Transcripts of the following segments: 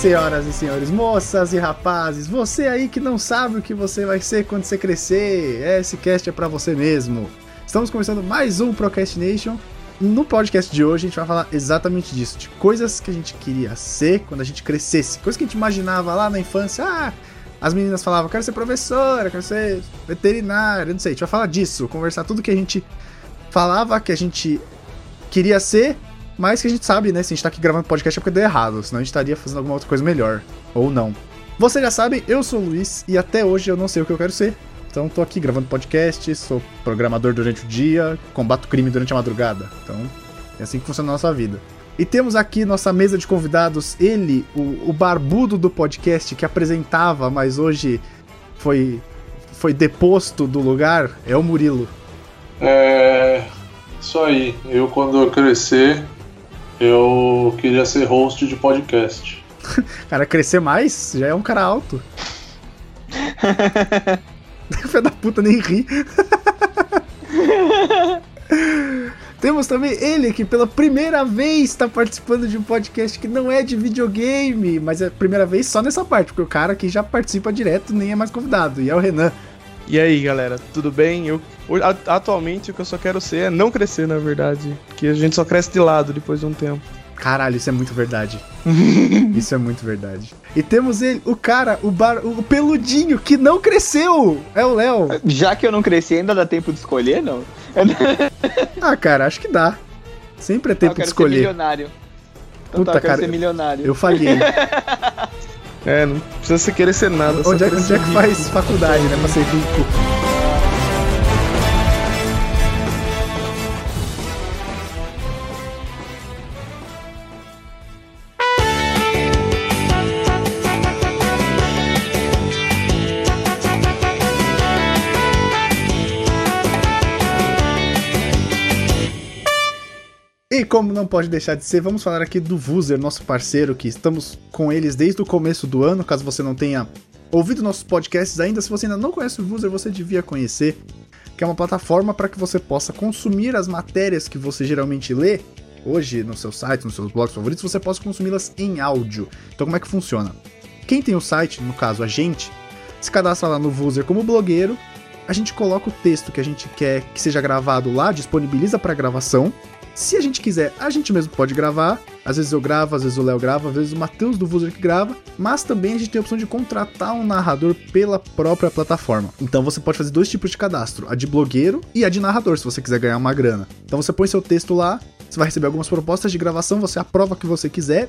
Senhoras e senhores, moças e rapazes, você aí que não sabe o que você vai ser quando você crescer, esse cast é para você mesmo. Estamos começando mais um Procrastination. No podcast de hoje a gente vai falar exatamente disso, de coisas que a gente queria ser quando a gente crescesse, coisas que a gente imaginava lá na infância. Ah, as meninas falavam, quero ser professora, quero ser veterinária, não sei. A gente vai falar disso, conversar tudo que a gente falava que a gente queria ser mas que a gente sabe, né? Se a gente tá aqui gravando podcast é porque deu errado, senão a gente estaria fazendo alguma outra coisa melhor. Ou não. Você já sabe, eu sou o Luiz e até hoje eu não sei o que eu quero ser. Então tô aqui gravando podcast, sou programador durante o dia, combato crime durante a madrugada. Então é assim que funciona a nossa vida. E temos aqui nossa mesa de convidados, ele, o, o barbudo do podcast que apresentava, mas hoje foi, foi deposto do lugar, é o Murilo. É. Isso aí. Eu, quando eu crescer, eu queria ser host de podcast. cara, crescer mais já é um cara alto. Filho da puta nem ri. Temos também ele que pela primeira vez está participando de um podcast que não é de videogame, mas é a primeira vez só nessa parte, porque o cara aqui já participa direto, nem é mais convidado, e é o Renan. E aí, galera, tudo bem? Eu atualmente o que eu só quero ser é não crescer, na verdade, porque a gente só cresce de lado depois de um tempo. Caralho, isso é muito verdade. isso é muito verdade. E temos ele, o cara, o, bar, o peludinho que não cresceu. É o Léo. Já que eu não cresci, ainda dá tempo de escolher, não? ah, cara, acho que dá. Sempre é tempo de escolher. Ser milionário. Então, Puta, tá, eu cara, ser milionário. Eu falhei. É, não precisa você querer ser nada. Onde, é, onde é que faz faculdade, né? Pra ser rico? E como não pode deixar de ser, vamos falar aqui do Vuser, nosso parceiro, que estamos com eles desde o começo do ano. Caso você não tenha ouvido nossos podcasts ainda, se você ainda não conhece o Vuser, você devia conhecer, que é uma plataforma para que você possa consumir as matérias que você geralmente lê hoje no seu site, nos seus blogs favoritos, você possa consumi-las em áudio. Então como é que funciona? Quem tem o site, no caso a gente, se cadastra lá no Vuser como blogueiro, a gente coloca o texto que a gente quer que seja gravado lá, disponibiliza para gravação se a gente quiser, a gente mesmo pode gravar. Às vezes eu gravo, às vezes o Léo grava, às vezes o Matheus do Vuser que grava, mas também a gente tem a opção de contratar um narrador pela própria plataforma. Então você pode fazer dois tipos de cadastro, a de blogueiro e a de narrador, se você quiser ganhar uma grana. Então você põe seu texto lá, você vai receber algumas propostas de gravação, você aprova o que você quiser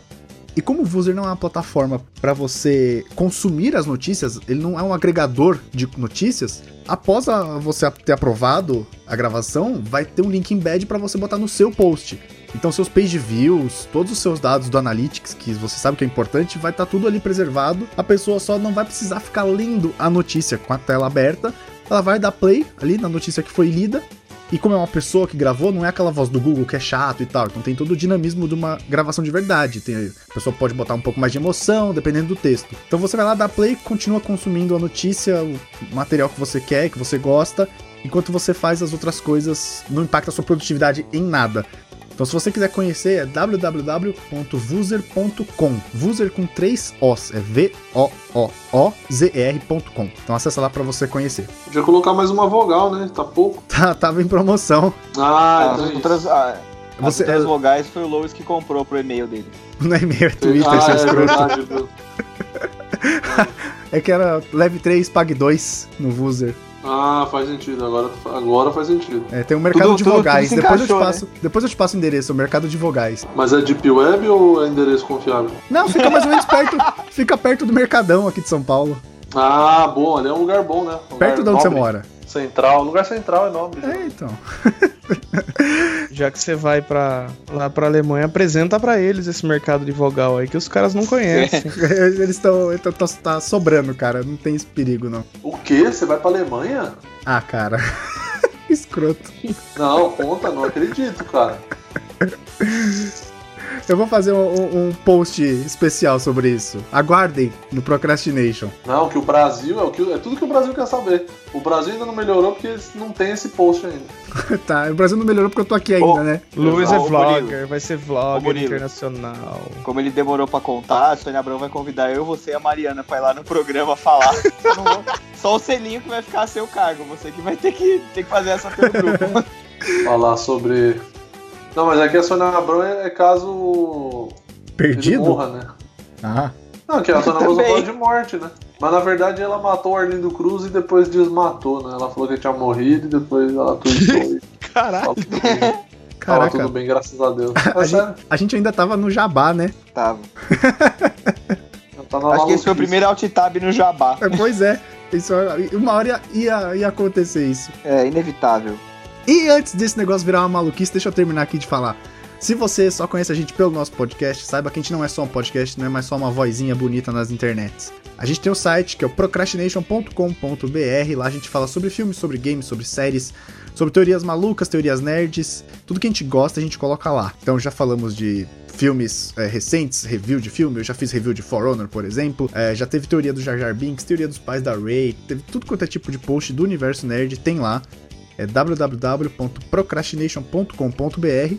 e como o Vuser não é uma plataforma para você consumir as notícias, ele não é um agregador de notícias, após a, você ter aprovado a gravação, vai ter um link embed para você botar no seu post. Então seus page views, todos os seus dados do Analytics, que você sabe que é importante, vai estar tá tudo ali preservado. A pessoa só não vai precisar ficar lendo a notícia com a tela aberta. Ela vai dar play ali na notícia que foi lida e como é uma pessoa que gravou, não é aquela voz do Google que é chato e tal. Então tem todo o dinamismo de uma gravação de verdade. Tem, a pessoa pode botar um pouco mais de emoção, dependendo do texto. Então você vai lá, dá play, continua consumindo a notícia, o material que você quer, que você gosta, enquanto você faz as outras coisas, não impacta a sua produtividade em nada. Então, se você quiser conhecer, é www.vuser.com. Vuser com três Os, é V-O-O-O-Z-R.com. Então, acessa lá para você conhecer. Podia colocar mais uma vogal, né? Tá pouco. Tá, tava em promoção. Ah, então é outras, ah, você, as três vogais foi o Lois que comprou pro e-mail dele. No e-mail, é Twitter, ah, seu é escroto. é que era leve 3, pague 2 no Vuser. Ah, faz sentido. Agora, agora faz sentido. É, tem um mercado tudo, de tudo, vogais. Tudo depois, encaixou, eu te passo, né? depois eu te passo o endereço, o mercado de vogais. Mas é Deep Web ou é endereço confiável? Não, fica mais ou menos perto. Fica perto do Mercadão aqui de São Paulo. Ah, bom, ali é um lugar bom, né? Um perto de onde nobre. você mora. Central, lugar central é nobre. É, então. Já que você vai para lá pra Alemanha, apresenta para eles esse mercado de vogal aí que os caras não conhecem. Eles estão. tá sobrando, cara. Não tem esse perigo, não. O quê? Você vai pra Alemanha? Ah, cara. Escroto. Não, conta, não acredito, cara. Eu vou fazer um, um, post especial sobre isso. Aguardem no Procrastination. Não, que o Brasil é, o que, é tudo que o Brasil quer saber. O Brasil ainda não melhorou porque não tem esse post ainda. tá, o Brasil não melhorou porque eu tô aqui ainda, oh, né? Luiz é vlogger, vai ser vlogger internacional. Como ele demorou pra contar, a Sônia Abrão vai convidar eu, você e a Mariana pra ir lá no programa falar. Só o selinho que vai ficar a seu cargo. Você que vai ter que, ter que fazer essa pelo grupo. Falar sobre não, mas aqui a Sônia Abrão é, é caso. Perdido? morra, né? Ah. Não, que a Sônia Abrão falou de morte, né? Mas na verdade ela matou o Arlindo Cruz e depois desmatou, né? Ela falou que tinha morrido e depois ela tweetou. Caralho. Caraca. Tava tudo bem, graças a Deus. A, gente, a, gente, ainda tava no Jabá, né? Tava. Acho que esse foi o primeiro alt tab no Jabá. É, pois é. Isso, uma hora ia, ia acontecer isso. É, inevitável. E antes desse negócio virar uma maluquice, deixa eu terminar aqui de falar. Se você só conhece a gente pelo nosso podcast, saiba que a gente não é só um podcast, não é mais só uma vozinha bonita nas internets. A gente tem um site que é o procrastination.com.br, lá a gente fala sobre filmes, sobre games, sobre séries, sobre teorias malucas, teorias nerds, tudo que a gente gosta a gente coloca lá. Então já falamos de filmes é, recentes, review de filme, eu já fiz review de For Honor, por exemplo, é, já teve teoria do Jar Jar Binks, teoria dos pais da Rey, teve tudo quanto é tipo de post do universo nerd, tem lá é www.procrastination.com.br,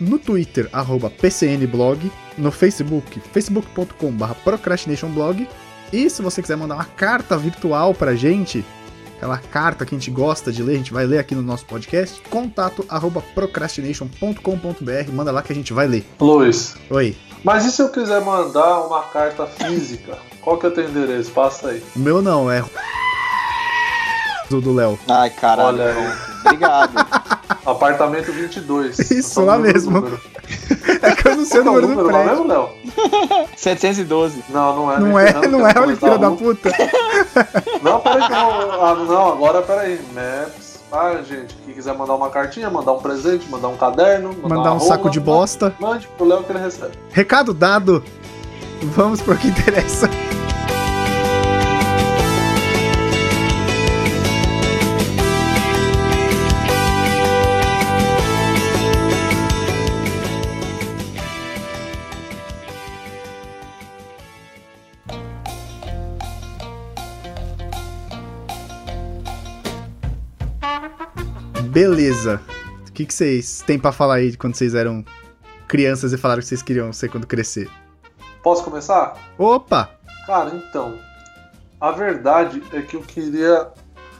no Twitter, arroba PCNblog, no Facebook, facebook.com.br procrastinationblog, e se você quiser mandar uma carta virtual pra gente, aquela carta que a gente gosta de ler, a gente vai ler aqui no nosso podcast, contato arroba procrastination.com.br, manda lá que a gente vai ler. Luiz. Oi. Mas e se eu quiser mandar uma carta física? Qual que é o teu endereço? Passa aí. O meu não, é do Léo. Ai, caralho. Olha. Obrigado. Apartamento 22. Isso, lá mesmo. É que eu não sei o número, número do prédio. Mesmo, Léo? 712. Não, não é. Não é, não é, olha filho da puta. Não, peraí, não, ah, não, agora peraí. Maps. Ah, gente, quem quiser mandar uma cartinha, mandar um presente, mandar um caderno, mandar, mandar um saco de bosta. Mande pro Léo que ele recebe. Recado dado. Vamos pro que interessa. Beleza. O que, que vocês têm para falar aí de quando vocês eram crianças e falaram que vocês queriam ser quando crescer? Posso começar? Opa! Cara, então. A verdade é que eu queria.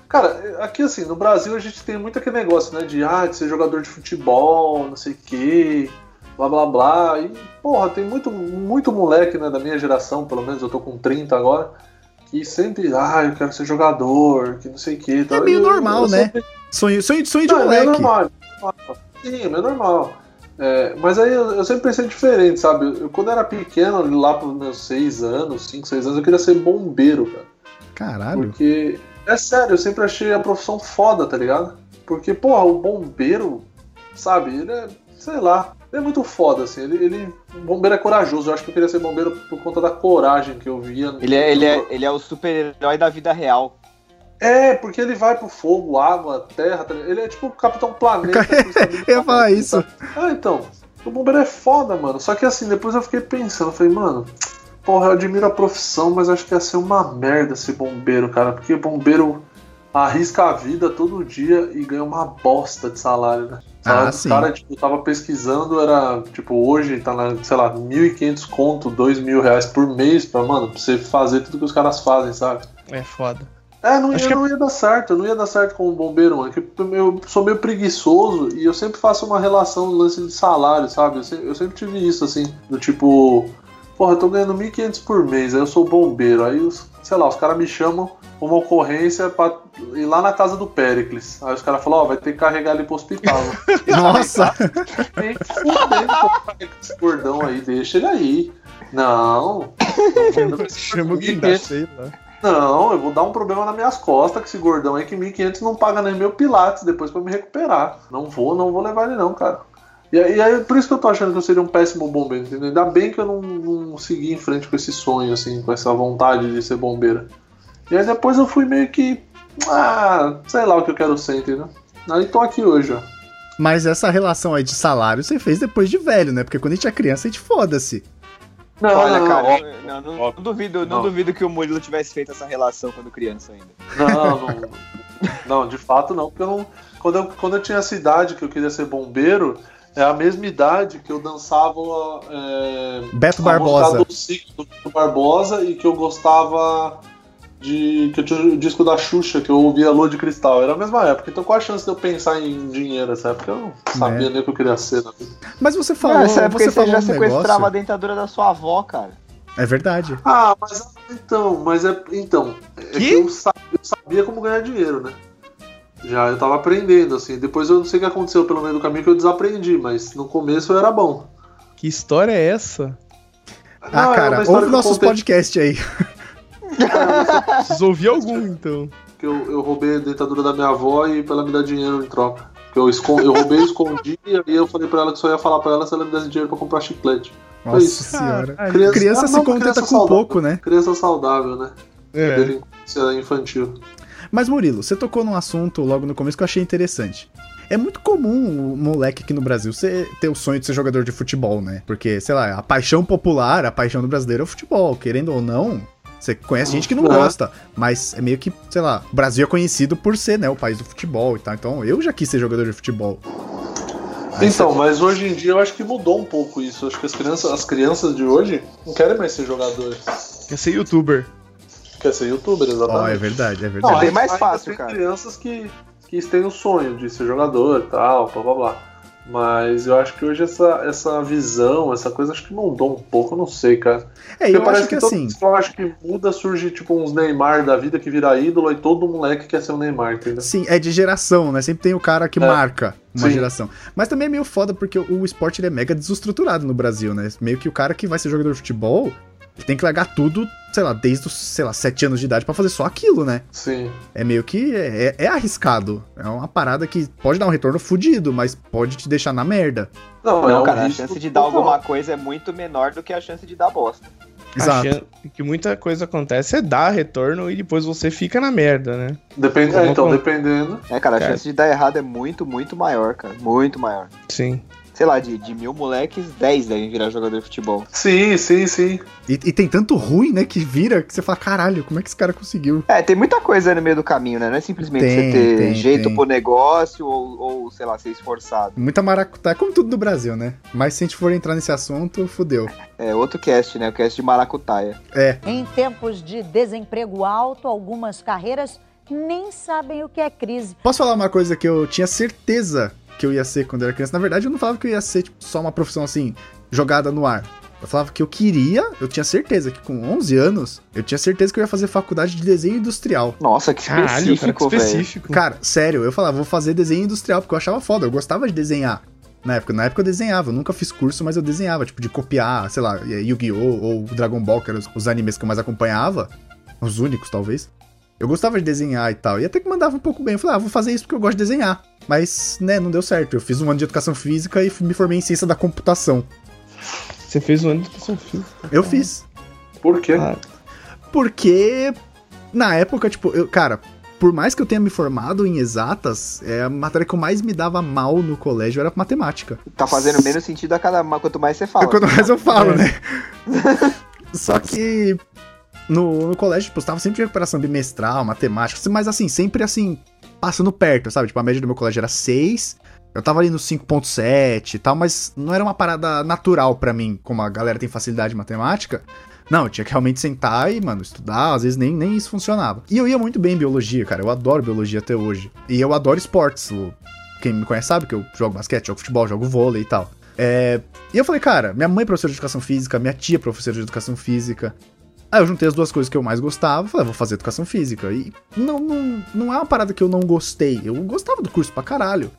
Cara, aqui assim, no Brasil a gente tem muito aquele negócio, né? De, ah, de ser jogador de futebol, não sei o quê, blá blá blá. E, porra, tem muito, muito moleque, né, da minha geração, pelo menos eu tô com 30 agora, que sempre, ah, eu quero ser jogador, que não sei o quê. É meio normal, eu, eu né? Sonho, sonho, sonho de não, moleque. É normal. Sim, é normal. É, mas aí eu, eu, sempre pensei diferente, sabe? Eu, quando era pequeno, lá pros meus 6 anos, 5, 6 anos, eu queria ser bombeiro, cara. Caralho. Porque, é sério, eu sempre achei a profissão foda, tá ligado? Porque, porra, o bombeiro, sabe, ele é, sei lá, ele é muito foda, assim. Ele, ele, bombeiro é corajoso. Eu acho que eu queria ser bombeiro por conta da coragem que eu via. Ele é, ele é, ele é o super-herói da vida real. É, porque ele vai pro fogo, água, terra. Tá ele é tipo o Capitão Planeta. eu ia falar isso. Ah, então. O bombeiro é foda, mano. Só que assim, depois eu fiquei pensando, falei, mano, porra, eu admiro a profissão, mas acho que ia ser uma merda ser bombeiro, cara. Porque bombeiro arrisca a vida todo dia e ganha uma bosta de salário, né? O salário ah, dos caras, tipo, tava pesquisando, era, tipo, hoje tá na, sei lá, 1.500 conto, 2 mil reais por mês pra, mano, pra você fazer tudo que os caras fazem, sabe? É foda. É, não, ia, que... não ia dar certo, não ia dar certo como bombeiro, mano. Eu sou meio preguiçoso e eu sempre faço uma relação no lance de salário, sabe? Eu sempre, eu sempre tive isso, assim, do tipo, porra, eu tô ganhando 1.500 por mês, aí eu sou bombeiro, aí, os, sei lá, os caras me chamam uma ocorrência pra ir lá na casa do Pericles. Aí os caras falam, ó, oh, vai ter que carregar ele pro hospital. Nossa! Esse gordão aí, deixa ele aí. Não. Chama o guindaste lá. Não, eu vou dar um problema nas minhas costas que esse gordão aí que 1.500 não paga nem meu pilates depois para me recuperar. Não vou, não vou levar ele não, cara. E, e aí, por isso que eu tô achando que eu seria um péssimo bombeiro, entendeu? Ainda bem que eu não, não segui em frente com esse sonho, assim, com essa vontade de ser bombeira. E aí depois eu fui meio que. Ah, sei lá o que eu quero ser, entendeu? Aí tô aqui hoje, ó. Mas essa relação aí de salário você fez depois de velho, né? Porque quando a gente é criança, a gente foda-se. Não, Olha, não, cara, não, não duvido, não não. duvido que o Murilo tivesse feito essa relação quando criança ainda. Não, não, não, de fato não, porque eu não. Quando eu, quando eu tinha essa idade que eu queria ser bombeiro, é a mesma idade que eu dançava é, Beto a Barbosa. do ciclo do Beto Barbosa e que eu gostava de. que eu tinha o disco da Xuxa, que eu ouvia Lua de Cristal. Era a mesma época. Então qual a chance de eu pensar em dinheiro nessa época? Eu não sabia É. nem o que eu queria ser na vida. Mas você falou, Nessa época você você falou já um sequestrava negócio. a dentadura da sua avó, cara. É verdade. Ah, mas então, mas é. Então, é Que? que eu sabia, eu sabia como ganhar dinheiro, né? Já eu tava aprendendo, assim. Depois eu não sei o que aconteceu pelo meio do caminho que eu desaprendi, mas no começo eu era bom. Que história é essa? Ah, Não, é cara, ouve que eu nossos contei- podcasts aí. Preciso ouvir algum, então. Que eu, eu roubei a dentadura da minha avó e pra ela me dar dinheiro em troca. Que eu, escon- eu roubei, escondi e aí eu falei pra ela que só ia falar pra ela se ela me desse dinheiro pra comprar chiclete. Nossa isso. senhora. Caralho. Criança Ah, se não, contenta criança com saudável. pouco, né? Criança saudável, né? É. Delinquência infantil. Mas Murilo, você tocou num assunto logo no começo que eu achei interessante. É muito comum o moleque aqui no Brasil ser- ter o sonho de ser jogador de futebol, né? Porque, sei lá, a paixão popular, a paixão do brasileiro é o futebol. Querendo ou não, você conhece gente que não É. gosta. Mas é meio que, sei lá, o Brasil é conhecido por ser, né, o país do futebol e tal. Então eu já quis ser jogador de futebol. Então, mas hoje em dia eu acho que mudou um pouco isso. Acho que as crianças, as crianças de hoje não querem mais ser jogadores. Quer ser youtuber. Quer ser youtuber, Ó, exatamente. é verdade, é Não, verdade. bem ainda- mais fácil, tem cara. crianças que, que têm o sonho de ser jogador e tal, blá blá blá. Mas eu acho que hoje essa, essa visão, essa coisa, acho que mudou um pouco, eu não sei, cara. É, Porque eu parece acho que todo assim. eu acho que muda, surge tipo uns Neymar da vida que vira ídolo e todo moleque quer ser um Neymar, entendeu? Sim, é de geração, né? Sempre tem o cara que É. marca uma Sim. geração. Mas também é meio foda porque o o esporte ele é mega desestruturado no Brasil, né? Meio que o cara que vai ser jogador de futebol, ele tem que largar tudo, sei lá, desde os, sei lá, 7 anos de idade pra fazer só aquilo, né? Sim. É meio que é, é arriscado. É uma parada que pode dar um retorno fudido, mas pode te deixar na merda. Não, é Não, um cara, a chance de dar total. alguma coisa é muito menor do que a chance de dar bosta. Exato. Que muita coisa acontece é dar retorno e depois você fica na merda, né? Depende, é, então, como- dependendo. É, cara, a Cara. chance de dar errado é muito, muito maior, cara. Muito maior. Sim. Sei lá, de, de mil moleques, 10 devem virar jogador de futebol. Sim, sim, sim. E, e tem tanto ruim, né, que vira que você fala, caralho, como é que esse cara conseguiu? É, tem muita coisa aí no meio do caminho, né? Não é simplesmente Tem, você ter tem, jeito tem. pro negócio ou, ou, sei lá, ser esforçado. Muita maracutaia, como tudo no Brasil, né? Mas se a gente for entrar nesse assunto, fudeu. É outro cast, né? O cast de maracutaia. É, Em tempos de desemprego alto, algumas carreiras nem sabem o que é crise. Posso falar uma coisa que eu tinha certeza que eu ia ser quando eu era criança? Na verdade, eu não falava que eu ia ser tipo, só uma profissão assim, jogada no ar. Eu falava que eu queria, eu tinha certeza que com 11 anos, eu tinha certeza que eu ia fazer faculdade de desenho industrial. Nossa, que Caralho, cara, que específico, específico. Cara, sério, eu falava, vou fazer desenho industrial, porque eu achava foda, eu gostava de desenhar. Na época, na época eu desenhava, eu nunca fiz curso, mas eu desenhava, tipo, de copiar, sei lá, Yu-Gi-Oh! ou Dragon Ball, que eram os animes que eu mais acompanhava, os únicos, talvez. Eu gostava de desenhar e tal, e até que mandava um pouco bem. Eu falei, ah, vou fazer isso porque eu gosto de desenhar. Mas, né, não deu certo. Eu fiz um ano de educação física e me formei em ciência da computação. Você fez um ano de educação física. Eu fiz. Por quê? Ah, Porque, na época, tipo, eu, cara, por mais que eu tenha me formado em exatas, é a matéria que eu mais me dava mal no colégio era matemática. Tá fazendo menos sentido a cada quanto mais você fala. Quando mais eu falo, É. né? Só que no, no colégio, tipo, eu tava sempre de recuperação bimestral, matemática, mas assim, sempre assim, passando perto, sabe? Tipo, a média do meu colégio era 6, eu tava ali no 5.7 e tal, mas não era uma parada natural pra mim, como a galera tem facilidade em matemática. Não, eu tinha que realmente sentar e, mano, estudar, às vezes nem, nem isso funcionava. E eu ia muito bem em biologia, cara, eu adoro biologia até hoje. E eu adoro esportes, quem me conhece sabe que eu jogo basquete, jogo futebol, jogo vôlei e tal. É, e eu falei, cara, minha mãe é professora de educação física, minha tia é professora de educação física. Aí eu juntei as duas coisas que eu mais gostava, falei, ah, vou fazer educação física. E não, não, não é uma parada que eu não gostei, eu gostava do curso pra caralho.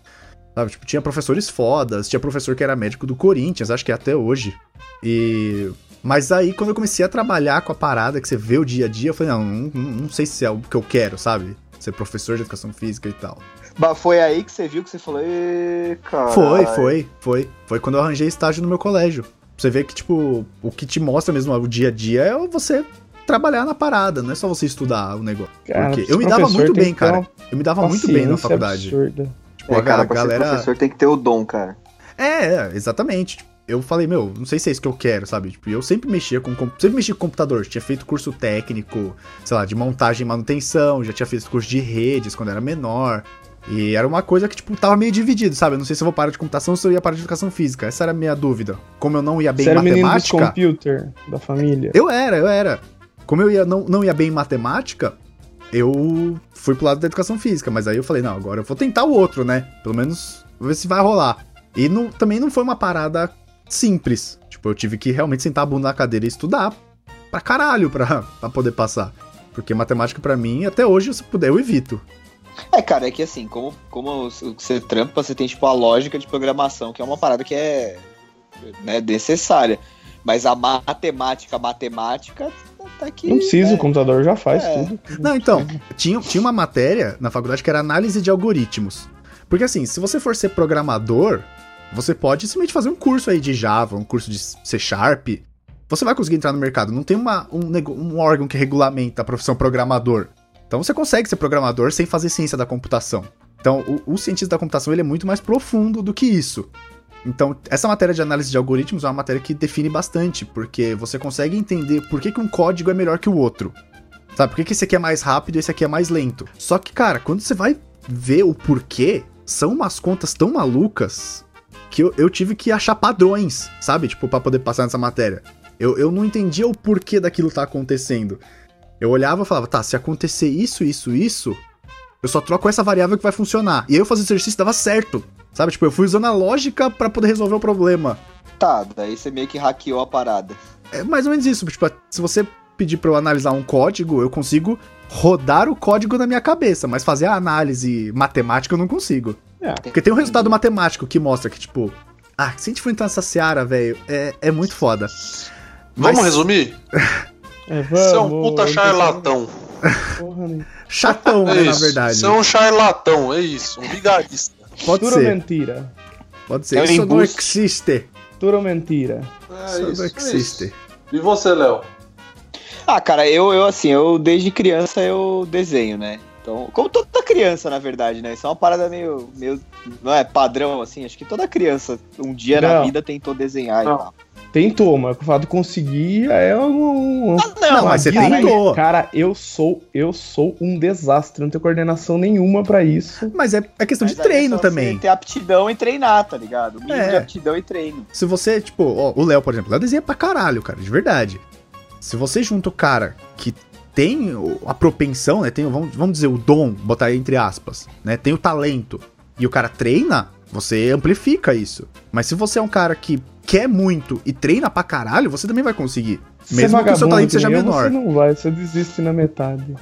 Sabe, tipo, tinha professores fodas, tinha professor que era médico do Corinthians, acho que é até hoje. E. Mas aí, quando eu comecei a trabalhar com a parada, que você vê o dia a dia, eu falei, não, não, não sei se é o que eu quero, sabe? Ser professor de educação física e tal. Bah, Foi aí que você viu que você falou, "Ê, cara. Foi, foi, foi. Foi quando eu arranjei estágio no meu colégio. Você vê que, tipo, o que te mostra mesmo o dia a dia é você trabalhar na parada, não é só você estudar o negócio. Cara, Porque eu me dava muito bem, cara. Eu me dava muito bem na faculdade. absurda. Tipo, É, a cara, pra galera. ser professor tem que ter o dom, cara. É, é, exatamente. Tipo, Eu falei, meu, não sei se é isso que eu quero, sabe? Tipo, eu sempre mexia com sempre mexi com computador, tinha feito curso técnico, sei lá, de montagem e manutenção, já tinha feito curso de redes quando era menor. E era uma coisa que, tipo, tava meio dividido, sabe? Eu não sei se eu vou parar de computação ou se eu ia parar de educação física. Essa era a minha dúvida. Como eu não ia bem Você em era o menino matemática. computer da família. Eu era, eu era. Como eu ia, não, não ia bem em matemática, eu fui pro lado da educação física. Mas aí eu falei, não, agora eu vou tentar o outro, né? Pelo menos vou ver se vai rolar. E não- também não foi uma parada simples. Tipo, eu tive que realmente sentar a bunda na cadeira e estudar pra caralho pra, pra poder passar. Porque matemática pra mim, até hoje, se puder, eu evito. É, cara, é que assim, como, como você trampa, você tem, tipo, a lógica de programação, que é uma parada que é né, necessária. Mas a matemática, matemática, tá aqui. Não precisa, né? o computador já faz É. tudo. Não, então, tinha, tinha uma matéria na faculdade que era análise de algoritmos. Porque assim, se você for ser programador, você pode simplesmente fazer um curso aí de Java, um curso de C Sharp. Você vai conseguir entrar no mercado. Não tem uma, um, um órgão que regulamenta a profissão programador. Então você consegue ser programador sem fazer ciência da computação. Então, o, o cientista da computação ele é muito mais profundo do que isso. Então, essa matéria de análise de algoritmos é uma matéria que define bastante, porque você consegue entender por que, que um código é melhor que o outro. Sabe, por que, que esse aqui é mais rápido e esse aqui é mais lento? Só que, cara, quando você vai ver o porquê, são umas contas tão malucas que eu, eu tive que achar padrões, sabe? Tipo, pra poder passar nessa matéria. Eu, eu não entendia o porquê daquilo tá acontecendo. Eu olhava e falava, tá, se acontecer isso, isso, isso, eu só troco essa variável que vai funcionar. E aí eu fazia o exercício e dava certo. Sabe? Tipo, eu fui usando a lógica pra poder resolver o problema. Tá, daí você meio que hackeou a parada. É mais ou menos isso. Tipo, se você pedir pra eu analisar um código, eu consigo rodar o código na minha cabeça, mas fazer a análise matemática eu não consigo. É. Porque tem um resultado matemático que mostra que, tipo, ah, se a gente for entrar nessa seara, velho, é, é muito foda. Vamos Mas- resumir? É, Você é um vamos, puta charlatão. Porra, né? Chatão, né, É na isso. verdade. Você é um charlatão, é isso. Um vigarista. Pode Pura ser, mentira. pode ser. É Isso não existe. Pura mentira. É Isso isso, não é existe. isso. E você, Léo? Ah, cara, eu, eu assim, eu desde criança eu desenho, né? Então, como toda criança, na verdade, né? Isso é uma parada meio, meio não é padrão, assim. Acho que toda criança, um dia na Não. vida, tentou desenhar Não. e tal. Tentou, mas o fato de conseguir é um. um- Não, mas você Cara, tentou. Cara, eu sou, eu sou um desastre, não tenho coordenação nenhuma pra isso. Mas é, é questão Mas de aí treino é só também. Você ter aptidão e treinar, tá ligado? O mínimo É. de aptidão e treino. Se você, tipo, ó, o Léo, por exemplo, Léo desenha pra caralho, cara, de verdade. Se você junta o cara que tem o- a propensão, né, tem, o- vamos, vamos dizer, o dom, botar aí entre aspas, né, tem o talento, e o cara treina, você amplifica isso. Mas se você é um cara que quer muito e treina pra caralho, você também vai conseguir. Se Mesmo você que o seu talento seja menor. Você não vai, você desiste na metade.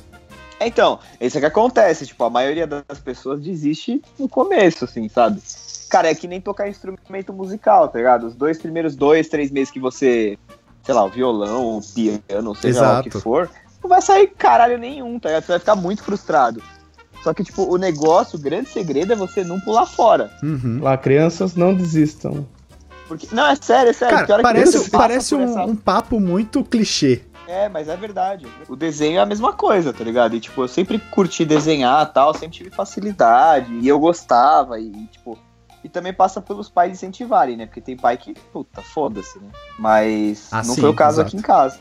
É, Então, isso é que acontece, tipo, a maioria das pessoas desiste no começo, assim, sabe? Cara, é que nem tocar instrumento musical, tá ligado? Os dois primeiros dois, três meses que você, sei lá, o violão, o piano, seja lá o que for, não vai sair caralho nenhum, tá ligado? Você vai ficar muito frustrado. Só que, tipo, o negócio, o grande segredo é você não pular fora. Uhum. Lá, crianças não desistam. Porque, não, é sério, é sério. Cara, parece, parece um, essa- um papo muito clichê. É, mas é verdade. O desenho é a mesma coisa, tá ligado? E, tipo, eu sempre curti desenhar e tal, sempre tive facilidade, e eu gostava, e, tipo... E também passa pelos pais incentivarem, né? Porque tem pai que, puta, foda-se, né? Mas Ah, não sim, foi o caso exato. aqui em casa.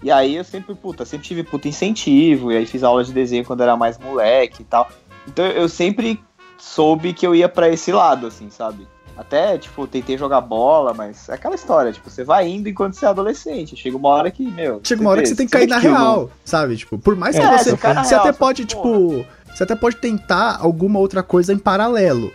E aí eu sempre, puta, sempre tive puta incentivo, e aí fiz aula de desenho quando era mais moleque e tal. Então eu sempre soube que eu ia pra esse lado, assim, sabe? Até, tipo, tentei jogar bola, mas é aquela história, tipo, você vai indo enquanto você é adolescente. Chega uma hora que, meu. Chega uma hora que você tem que vê cair na real, sabe? Tipo, por mais que É, você. você na Você real, até você pode, tipo. Você até pode tentar alguma outra coisa em paralelo.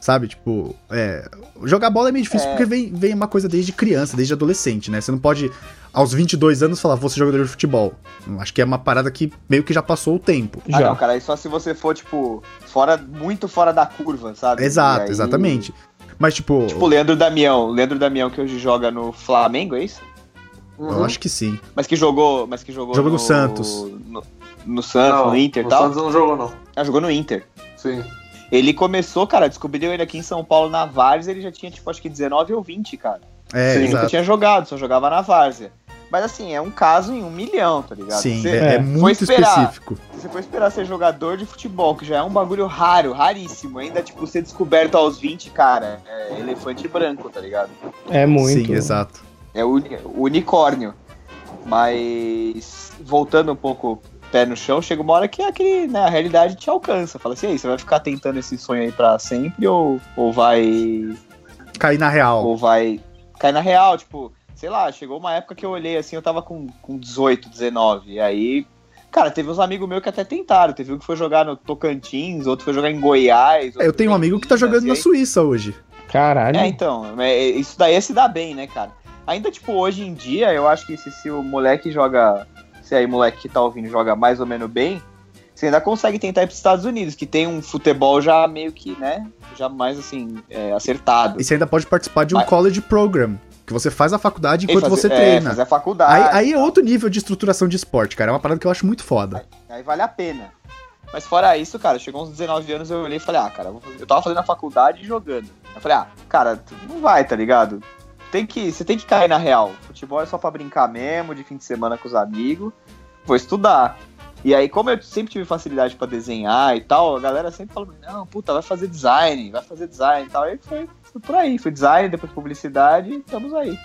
Sabe? Tipo, é. Jogar bola é meio difícil É. porque vem, vem uma coisa desde criança, desde adolescente, né? Você não pode, aos 22 anos, falar, vou ser jogador de futebol. Eu Acho que é uma parada que meio que já passou o tempo. Ah, Já. não, cara, aí só se você for, tipo, fora, muito fora da curva, sabe? Exato, aí- exatamente. Mas, tipo, Tipo, o Leandro Damião. Leandro Damião que hoje joga no Flamengo, é isso? eu acho que sim. Mas que jogou. Mas que jogou. Jogou no Santos. No, no Santos, Não, no Inter e o tal. Santos não jogou, não. Ah, jogou no Inter. Sim. Ele começou, cara, descobriu ele aqui em São Paulo na Várzea, ele já tinha, tipo, acho que 19 ou 20, cara. É, Sim. Ele nunca tinha jogado, só jogava na Várzea. Mas assim, é um caso em um milhão, tá ligado? Sim, Você- é, é, é muito esperar. específico. Se você for esperar ser jogador de futebol, que já é um bagulho raro, raríssimo, ainda, tipo, ser descoberto aos 20, cara, é elefante branco, tá ligado? É muito. Sim, exato. É uni- unicórnio. Mas, voltando um pouco pé no chão, chega uma hora que aquele, né, a realidade te alcança. Fala assim, "E aí, você vai ficar tentando esse sonho aí pra sempre ou, ou vai Cair na real. ou vai cair na real, tipo, sei lá, chegou uma época que eu olhei assim, eu tava com, com 18, 19, e aí, cara, teve uns amigos meus que até tentaram, teve um que foi jogar no Tocantins, outro foi jogar em Goiás. Eu outro tenho um amigo que tá jogando na Suíça hoje. Caralho. É, então, é, isso daí é se dá bem, né, cara? Ainda, tipo, hoje em dia, eu acho que se, se o moleque joga, se aí o moleque que tá ouvindo joga mais ou menos bem, você ainda consegue tentar ir pros Estados Unidos, que tem um futebol já meio que, né, já mais, assim, é, acertado. E você ainda pode participar de um Mas- college program. Que você faz a faculdade enquanto fazer- você é, treina. fazer a faculdade. Aí, aí é outro nível de estruturação de esporte, cara. É uma parada que eu acho muito foda. Aí vale a pena. Mas fora isso, cara, chegou uns 19 anos, eu olhei e falei, ah, cara, eu tava fazendo a faculdade e jogando. Eu falei, ah, cara, não vai, tá ligado? Tem que, você tem que cair na real. Futebol é só pra brincar mesmo, de fim de semana com os amigos. Vou estudar. E aí, como eu sempre tive facilidade pra desenhar e tal, a galera sempre falou, não, puta, vai fazer design, vai fazer design e tal. Aí foi, foi por aí, foi design, depois publicidade, e estamos aí.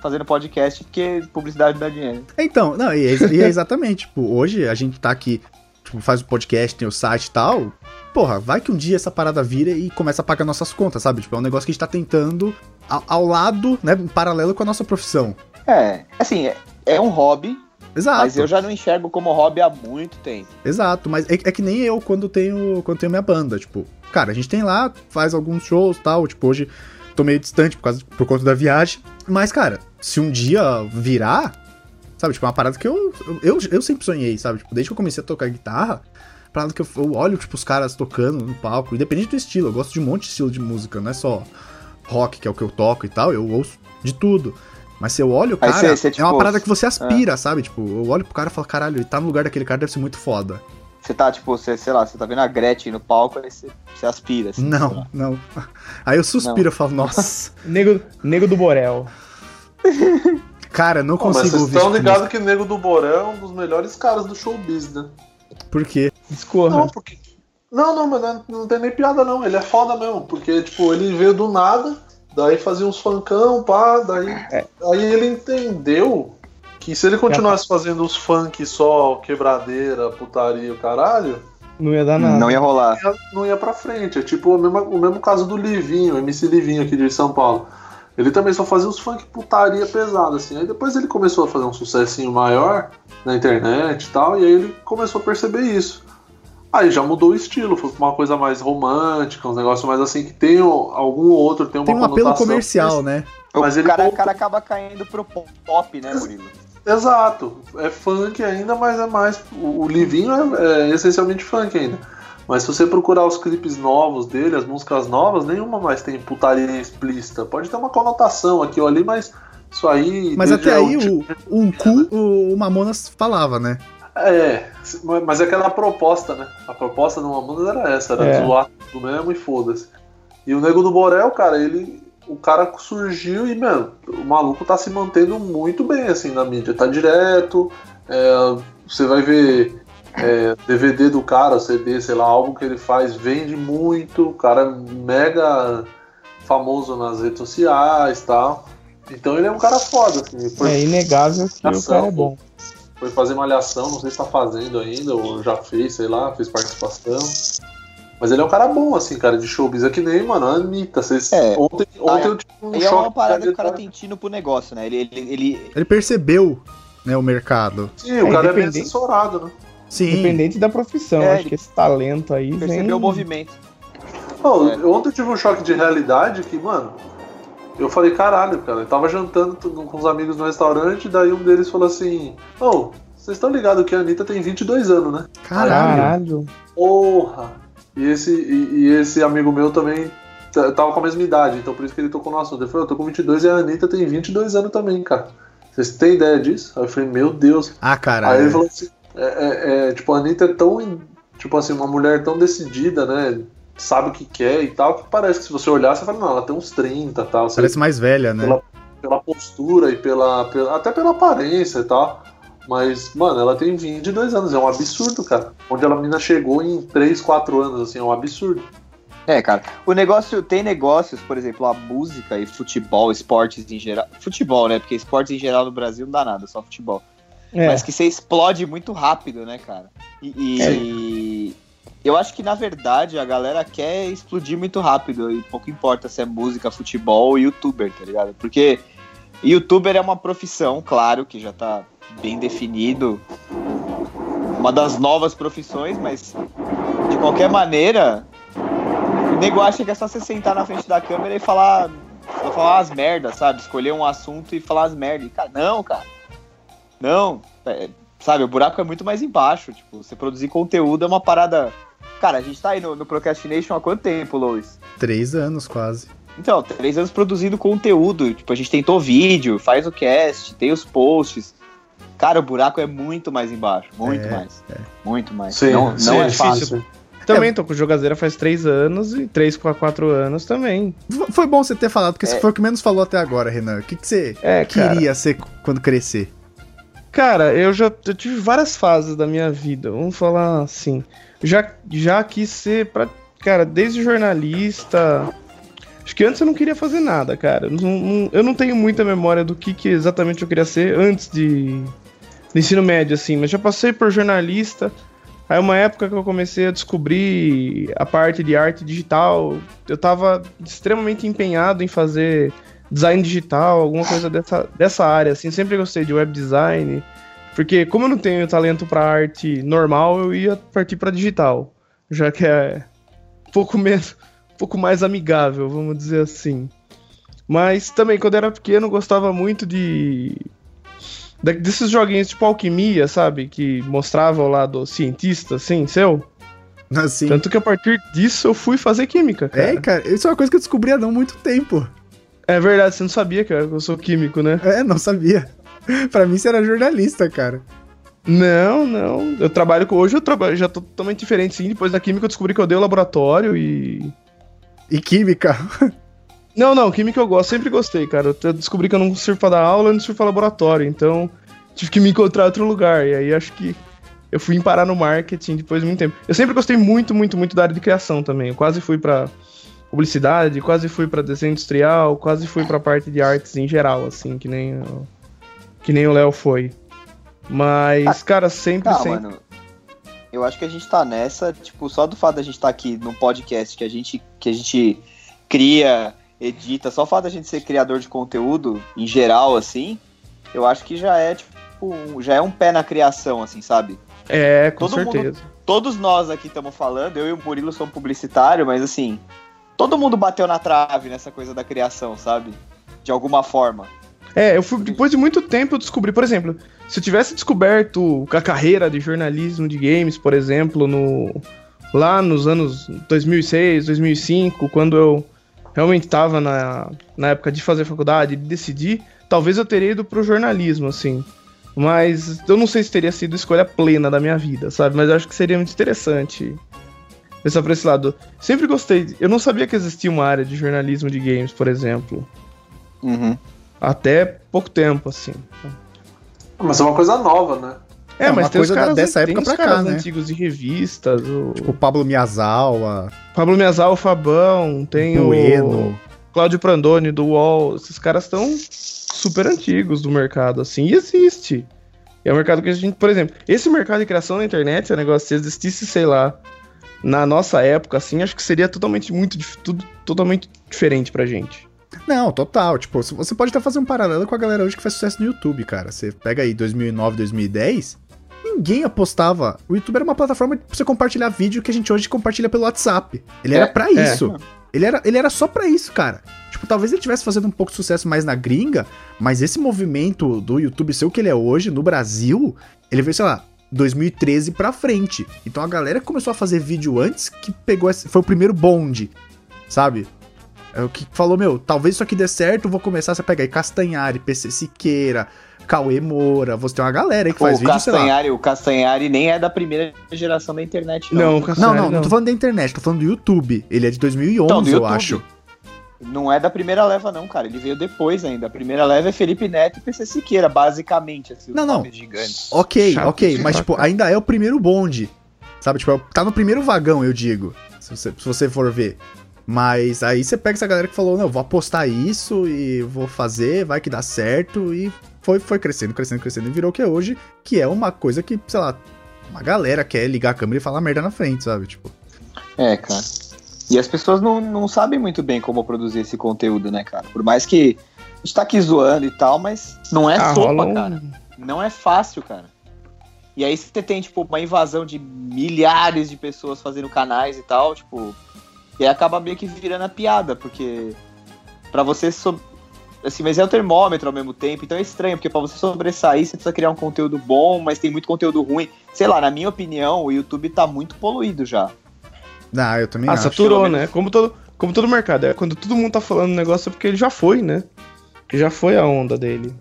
Fazendo podcast, porque publicidade dá dinheiro. Então, não, e é, e é exatamente, tipo, hoje a gente tá aqui, tipo, faz o podcast, tem o site e tal. Porra, vai que um dia essa parada vira e começa a pagar nossas contas, sabe? Tipo, é um negócio que a gente tá tentando ao, ao lado, né, em paralelo com a nossa profissão. É, assim, é, é um hobby, Exato. Mas eu já não enxergo como hobby há muito tempo. Exato, mas é, é que nem eu quando tenho, quando tenho minha banda, tipo, cara, a gente tem lá, faz alguns shows e tal, tipo, hoje tô meio distante por, causa, por conta da viagem, mas, cara, se um dia virar, sabe, tipo, é uma parada que eu, eu, eu sempre sonhei, sabe, tipo, desde que eu comecei a tocar guitarra, parada que eu, eu olho, tipo, os caras tocando no palco, independente do estilo, eu gosto de um monte de estilo de música, não é só rock, que é o que eu toco e tal, eu ouço de tudo. Mas se eu olho, cara, cê- cê, é tipo, uma parada que você aspira, sabe? Tipo, eu olho pro cara e falo, caralho, ele tá no lugar daquele cara, deve ser muito foda. Você tá, tipo, você, sei lá, você tá vendo a Gretchen no palco, aí você, você aspira, assim. Não, não. Aí eu suspiro, eu falo, nossa, Nego, nego do Borel. cara, não Pô, mas consigo vocês ouvir estão tipo ligados que Nego do Borel é um dos melhores caras do showbiz, né? Por quê? Discorra. Não, porque. Não, não, mas não, não tem nem piada não. Ele é foda mesmo. Porque, tipo, ele veio do nada, daí fazia uns funkão, pá, daí. Aí ele entendeu que se ele continuasse fazendo os funk só, quebradeira, putaria, o caralho, Não ia dar nada. Não ia rolar. ia- não ia pra frente. É tipo o mesmo, o mesmo caso do Livinho, MC Livinho aqui de São Paulo. Ele também só fazia os funk putaria pesada, assim. Aí depois ele começou a fazer um sucessinho maior na internet e tal, e aí ele começou a perceber isso. Aí já mudou o estilo, foi pra uma coisa mais romântica, um negócio mais assim, que tem algum outro, tem uma Tem um apelo comercial, né? Mas o ele cara, voltou. cara acaba caindo pro pop, né, Murilo? Exato. É funk ainda, mas é mais. O, o Livinho é, é essencialmente funk ainda. Mas se você procurar os clipes novos dele, as músicas novas, nenhuma mais tem putaria explícita. Pode ter uma conotação aqui ou ali, mas isso aí. Mas até aí o, um cu o, o Mamonas falava, né? É, mas é aquela proposta, né? A proposta do Mamonas era essa, era É. zoar tudo mesmo e foda-se. E o Nego do Borel, cara, ele. O cara surgiu e, mano, o maluco tá se mantendo muito bem, assim, na mídia. Tá direto, é, você vai ver é, DVD do cara, CD, sei lá, álbum que ele faz, vende muito, o cara é mega famoso nas redes sociais e tal. Então ele é um cara foda, assim. Foi, É inegável que o cara é bom. foi fazer malhação, não sei se tá fazendo ainda, ou já fez, sei lá, fez participação. Mas ele é um cara bom, assim, cara, de showbiz. É que nem, mano, a Anitta. Vocês, É. ontem, ontem eu tive um E é choque. uma parada de que o cara tem tino pro negócio, né? Ele, ele, ele- Ele percebeu, né, o mercado. Sim, o É, cara é bem independente- assessorado, né? Sim. Independente da profissão. É, acho ele que esse talento aí vem... percebeu o movimento. É. Ontem eu tive um choque de realidade que, mano, eu falei, caralho, cara. Eu tava jantando com os amigos no restaurante, daí um deles falou assim: Ô, vocês estão ligados que a Anitta tem 22 anos, né? Caralho. Caralho. Porra! E esse, e, e esse amigo meu também tava com a mesma idade, então por isso que ele tocou no assunto. Ele falou, eu tô com 22 e a Anitta tem 22 anos também, cara. Vocês têm ideia disso? Aí eu falei, meu Deus. Ah, cara. Aí ele falou assim, é, é- é, tipo, a Anitta é tão, tipo assim, uma mulher tão decidida, né? Sabe o que quer e tal, que parece que se você olhar, você fala, não, ela tem uns 30 e tal. Parece mais velha, né? Ela- pela postura e pela, pela. até pela aparência e tal. Mas, mano, ela tem 22 anos, é um absurdo, cara. Onde a mina chegou em 3, 4 anos, assim, é um absurdo. É, cara. O negócio tem negócios, por exemplo, a música e futebol, esportes em geral. Futebol, né? Porque esportes em geral no Brasil não dá nada, só futebol. É. Mas que você explode muito rápido, né, cara? E, e eu acho que, na verdade, a galera quer explodir muito rápido. E pouco importa se é música, futebol ou youtuber, tá ligado? Porque youtuber é uma profissão, claro, que já tá bem definido. Uma das novas profissões, mas de qualquer maneira, o nego acha que é só você sentar na frente da câmera e falar, falar as merdas, sabe? Escolher um assunto e falar as merdas. Cara, não, cara. Não. É, sabe, o buraco é muito mais embaixo. Tipo, você produzir conteúdo é uma parada. Cara, a gente tá aí no, no Procrastination há quanto tempo, Lois? Três anos quase. Então, três anos produzindo conteúdo. Tipo, a gente tentou vídeo, faz o cast, tem os posts. Cara, o buraco é muito mais embaixo. Muito É, mais. é. Muito mais. Sim, não não sim, é fácil. Também tô com jogazeira faz 3 anos e 3 para 4 anos também. Foi bom você ter falado, porque É. você foi o que menos falou até agora, Renan. O que, que você É, cara. queria ser quando crescer? Cara, eu já eu tive várias fases da minha vida. Vamos falar assim. Já, já quis ser pra. Cara, desde jornalista. Acho que antes eu não queria fazer nada, cara. Eu não, não- eu não tenho muita memória do que, que exatamente eu queria ser antes de, do ensino médio, assim. Mas já passei por jornalista. Aí uma época que eu comecei a descobrir a parte de arte digital, eu tava extremamente empenhado em fazer design digital, alguma coisa dessa, dessa área, assim, sempre gostei de web design, porque como eu não tenho talento para arte normal, eu ia partir para digital, já que é um pouco menos, um pouco mais amigável, vamos dizer assim. Mas também quando eu era pequeno gostava muito de desses joguinhos tipo alquimia, sabe, que mostrava o lado cientista, assim, seu. Assim. Tanto que a partir disso eu fui fazer química, cara. É, cara, isso é uma coisa que eu descobri há não muito tempo. É verdade, você não sabia que eu sou químico, né? É, não sabia. pra mim você era jornalista, cara. Não, não. Eu trabalho com. Hoje eu trabalho, já tô totalmente diferente, sim. Depois da química eu descobri que eu odeio laboratório e. E química. Não, não, química eu gosto, sempre gostei, cara. Eu descobri que eu não pra dar aula, eu não pra laboratório, então tive que me encontrar em outro lugar. E aí acho que eu fui parar no marketing depois de muito tempo. Eu sempre gostei muito, muito, muito da área de criação também. Eu quase fui pra publicidade, quase fui pra desenho industrial, quase fui pra parte de artes em geral, assim, que nem o, que nem o Léo foi. Mas, cara, sempre, Tá, sempre. mano. Eu acho que a gente tá nessa, tipo, só do fato da gente estar aqui num podcast que a gente, que a gente cria, edita, só o fato da gente ser criador de conteúdo, em geral, assim, eu acho que já é, tipo, um- já é um pé na criação, assim, sabe? É, com Todo mundo- certeza. Todos nós aqui estamos falando, eu e o Murilo somos publicitário, mas assim, todo mundo bateu na trave nessa coisa da criação, sabe? De alguma forma. É, eu fui, depois de muito tempo eu descobri, por exemplo, se eu tivesse descoberto a carreira de jornalismo de games, por exemplo, no lá nos anos 2006, 2005, quando eu realmente estava na, na época de fazer faculdade, de decidir, talvez eu teria ido pro jornalismo, assim. Mas eu não sei se teria sido escolha plena da minha vida, sabe? Mas eu acho que seria muito interessante pensar por esse lado. Sempre gostei. Eu não sabia que existia uma área de jornalismo de games, por exemplo. Uhum. Até pouco tempo, assim. Mas é uma coisa nova, né? É, É, mas uma tem os coisa da- caras, dessa época os pra cá, caras né? antigos de revistas, o O Pablo Miyazawa, Pablo Miazal, o Fabão, tem Bueno. o Cláudio Prandoni do UOL, esses caras estão super antigos do mercado, assim, e existe. É um mercado que a gente, por exemplo, esse mercado de criação na internet, é um negócio, se existisse, sei lá, na nossa época, assim, acho que seria totalmente muito, tudo totalmente diferente pra gente. Não, total. Tipo, você pode até fazer um paralelo com a galera hoje que faz sucesso no YouTube, cara. Você pega aí 2009, 2010, ninguém apostava. O YouTube era uma plataforma pra você compartilhar vídeo que a gente hoje compartilha pelo WhatsApp. Ele É, era pra é. isso. Ele, era, ele era só pra isso, cara. Tipo, talvez ele tivesse fazendo um pouco de sucesso mais na gringa, mas esse movimento do YouTube ser o que ele é hoje no Brasil, ele veio, sei lá, 2013 pra frente. Então a galera que começou a fazer vídeo antes que pegou esse, foi o primeiro bonde, sabe? É o que falou, meu, talvez isso aqui dê certo, vou começar a pegar aí Castanhari, PC Siqueira, Cauê Moura, você tem uma galera aí que faz o, vídeo, sei lá. Castanhari, o Castanhari nem é da primeira geração da internet, Não, não. o Castanhari Não, não, não, tô falando da internet, tô falando do YouTube. Ele é de 2011, Então, eu acho. Não é da primeira leva, não, cara. Ele veio depois ainda. A primeira leva é Felipe Neto e PC Siqueira, basicamente, assim, os Não, não. nomes gigantes. Ok, Chato ok, mas tipo, ainda é o primeiro bonde. Sabe, tipo, tá no primeiro vagão, eu digo. Se você, se você for ver. Mas aí você pega essa galera que falou, não, vou apostar isso e vou fazer, vai que dá certo. E foi, foi crescendo, crescendo, crescendo e virou o que é hoje, que é uma coisa que, sei lá, uma galera quer ligar a câmera e falar merda na frente, sabe? Tipo, É, cara. E as pessoas não, não sabem muito bem como produzir esse conteúdo, né, cara? Por mais que a gente tá aqui zoando e tal, mas não é Ah, sopa, um- cara. Não é fácil, cara. E aí você tem, tipo, uma invasão de milhares de pessoas fazendo canais e tal, tipo. E aí acaba meio que virando a piada, porque. Pra você. So... Assim, mas é o termômetro ao mesmo tempo, então é estranho, porque pra você sobressair, você precisa criar um conteúdo bom, mas tem muito conteúdo ruim. Sei lá, na minha opinião, o YouTube tá muito poluído já. ah, eu também Ah, acho. saturou, né? Como todo, como todo mercado. É quando todo mundo tá falando um negócio é porque ele já foi, né? Já foi a onda dele.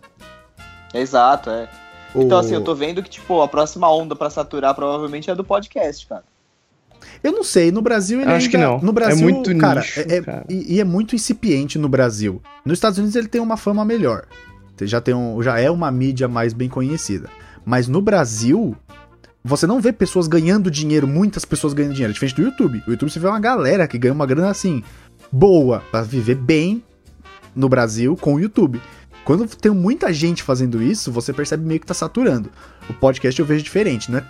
Exato, é. O- Então, assim, eu tô vendo que, tipo, a próxima onda pra saturar provavelmente é a do podcast, cara. Eu não sei, no Brasil ele Acho ainda- que não. No Brasil, É muito cara, nicho, é- é- cara. E, e é muito incipiente no Brasil. Nos Estados Unidos ele tem uma fama melhor. Já, tem um, já é uma mídia mais bem conhecida. Mas no Brasil, você não vê pessoas ganhando dinheiro, muitas pessoas ganhando dinheiro. É diferente do YouTube. O YouTube você vê uma galera que ganha uma grana assim, boa, pra viver bem no Brasil com o YouTube. Quando tem muita gente fazendo isso, você percebe meio que tá saturando. O podcast eu vejo diferente, né?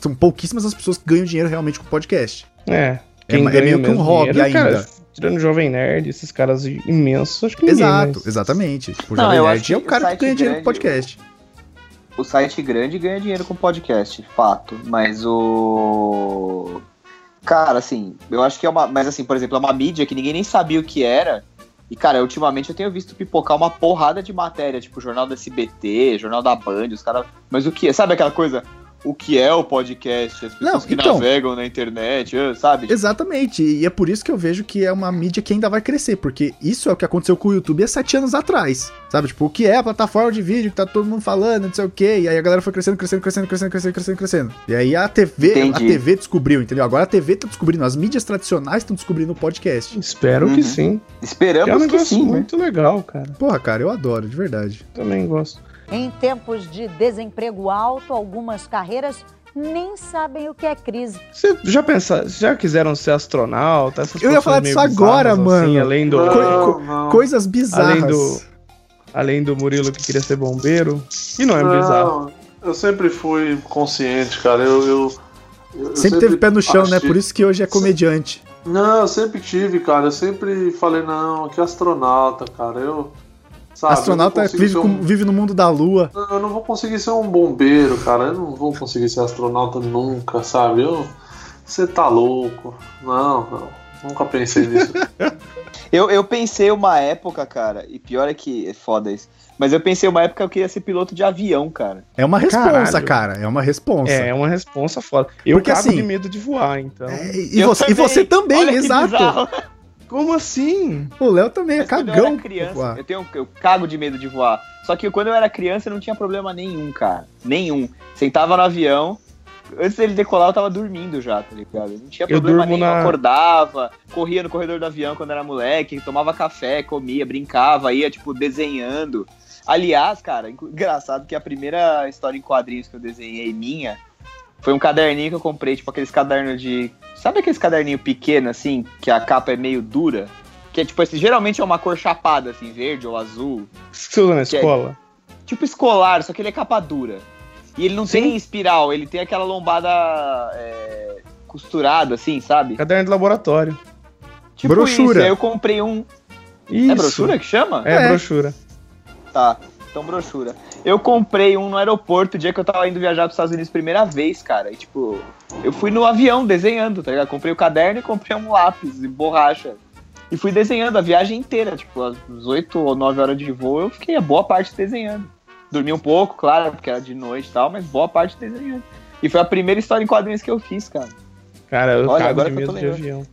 São pouquíssimas as pessoas que ganham dinheiro realmente com podcast. É. É é meio que um hobby dinheiro, cara, ainda. tirando o Jovem Nerd, esses caras imensos, acho que ninguém, Exato, mas- exatamente. Tipo, o Não, Jovem Nerd é o cara o que ganha site dinheiro com grande- podcast. O site grande ganha dinheiro com podcast, fato. Mas o. Cara, assim, eu acho que é uma. Mas assim, por exemplo, é uma mídia que ninguém nem sabia o que era. E, cara, ultimamente eu tenho visto pipocar uma porrada de matéria, tipo, jornal da SBT, jornal da Band, os caras. Mas o que é? Sabe aquela coisa? O que é o podcast? As pessoas Não, que então- navegam na internet, ah, sabe? Exatamente, e é por isso que eu vejo que é uma mídia que ainda vai crescer, porque isso é o que aconteceu com o YouTube há sete anos atrás, sabe? Tipo, o que é a plataforma de vídeo que tá todo mundo falando, não sei o quê, e aí a galera foi crescendo, crescendo, crescendo, crescendo, crescendo, crescendo, crescendo. E aí a TV, a Entendi. TV descobriu, entendeu? Agora a TV tá descobrindo, as mídias tradicionais estão descobrindo o podcast. Espero Uhum. que sim. Que é um Esperamos que negócio sim, né? muito legal, cara. Porra, cara, eu adoro, de verdade. Também gosto. Em tempos de desemprego alto, algumas carreiras nem sabem o que é crise. Você já pensaram, já quiseram ser astronauta? Essas Eu ia falar disso agora, bizarras, mano. Assim, além do, Não, não. Coisas bizarras. Além do- além do Murilo que queria ser bombeiro. E não é bizarro. Não, eu sempre fui consciente, cara. Eu, eu, eu Sempre teve pé no chão, né? achei- Por isso que hoje é comediante. Não, eu sempre tive, cara. Eu sempre falei, não, que astronauta, cara. Eu. Sabe, Astronauta consigo vive, um- vive no mundo da lua. Não, Eu não vou conseguir ser um bombeiro, cara. Eu não vou conseguir ser astronauta nunca, sabe? Eu. Você tá louco. Não, não. Nunca pensei nisso. Eu, eu pensei uma época, cara, e pior é que é foda isso. Mas eu pensei uma época que eu queria ser piloto de avião, cara. É uma responsa, Caralho. cara. É uma responsa. É, é uma responsa foda. Eu Porque, cago assim, de medo de voar, então. É, e, você, e você também, Olha que exato. Como assim? O Léo também é Mas eu cagão. era por criança, voar. eu, tenho, eu cago de medo de voar. Só que quando eu era criança eu não tinha problema nenhum, cara. Nenhum. Sentava no avião, antes dele decolar eu tava dormindo já, tá ligado? Não tinha Eu problema durmo nenhum. Eu na- acordava, corria no corredor do avião quando era moleque, tomava café, comia, brincava, ia, tipo, desenhando. Aliás, cara, engraçado que a primeira história em quadrinhos que eu desenhei minha foi um caderninho que eu comprei, tipo aqueles cadernos de. Sabe aqueles caderninho pequeno, assim, que a capa é meio dura? Que é tipo assim, geralmente é uma cor chapada, assim, verde ou azul. Você usa na é- escola? Tipo escolar, só que ele é capa dura. E ele não Sim. tem espiral, ele tem aquela lombada é, costurada, assim, sabe? Caderno de laboratório. Tipo Brochura. isso. Aí eu comprei um. Isso. É brochura que chama? É, É. brochura. Tá, então brochura. Eu comprei um no aeroporto o dia que eu tava indo viajar pros Estados Unidos primeira vez, cara. E tipo, eu fui no avião desenhando, tá ligado? Comprei o caderno e comprei um lápis e borracha. E fui desenhando a viagem inteira, tipo, às 8 ou 9 horas de voo, eu fiquei a boa parte desenhando. Dormi um pouco, claro, porque era de noite e tal, mas boa parte desenhando. E foi a primeira história em quadrinhos que eu fiz, cara. Cara, eu Olha, cago de medo de avião.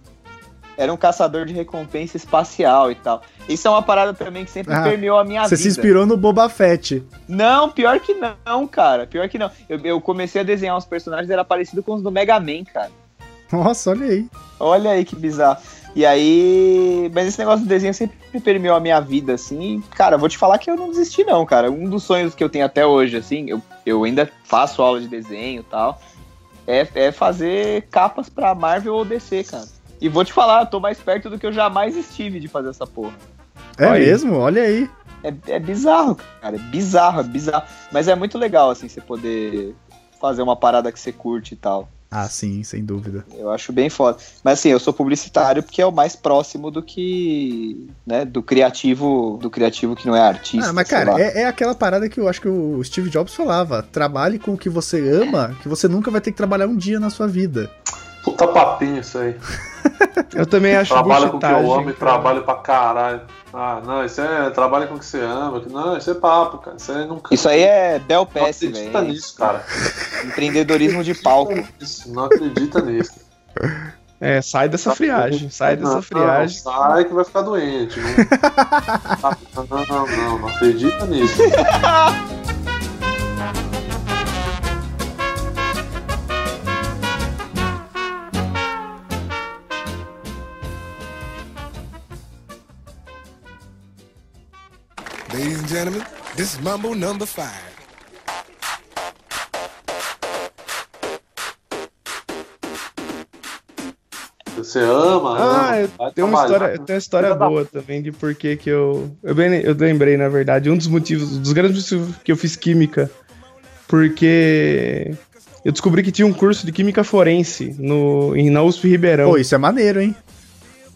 Era um caçador de recompensa espacial e tal. Isso é uma parada também que sempre Ah, permeou a minha Você vida. se inspirou no Boba Fett. Não, pior que não, cara. Pior que não. Eu, eu comecei a desenhar uns personagens, era parecido com os do Mega Man, cara. Nossa, olha aí. Olha aí que bizarro. E aí. Mas esse negócio do desenho sempre permeou a minha vida, assim. E, cara, vou te falar que eu não desisti, não, cara. Um dos sonhos que eu tenho até hoje, assim, eu, eu ainda faço aula de desenho e tal. É, é fazer capas pra Marvel ou DC, cara. E vou te falar, tô mais perto do que eu jamais estive de fazer essa porra. É Olha aí. mesmo? Olha aí. É, é bizarro, cara. É bizarro, é bizarro. Mas é muito legal, assim, você poder fazer uma parada que você curte e tal. Ah, sim, sem dúvida. Eu acho bem foda. Mas assim, eu sou publicitário porque é o mais próximo do que. né, do criativo. Do criativo que não é artista. Ah, mas cara, é, é aquela parada que eu acho que o Steve Jobs falava. Trabalhe com o que você ama, que você nunca vai ter que trabalhar um dia na sua vida. Puta papinho isso aí. Eu também acho Trabalho com o que eu amo e cara. trabalho pra caralho. Ah, não, isso é trabalho com o que você ama. Não, isso é papo, cara. Isso aí nunca. Isso aí é Bel Não Pass, acredita velho. nisso, cara. Empreendedorismo de palco. Isso, não acredita nisso. É, sai dessa friagem, sai Não, dessa friagem. Não, sai que vai ficar doente. Não, não, não, não, não acredita nisso. gentlemen, this is Mambo number five. Você ama, Ah, ama, eu tenho uma história, eu tenho uma história boa também de por que que eu. Eu, bem, eu lembrei, na verdade, um dos motivos, dos grandes motivos que eu fiz química. Porque eu descobri que tinha um curso de química forense no, em, na USP Ribeirão. Pô, isso é maneiro, hein?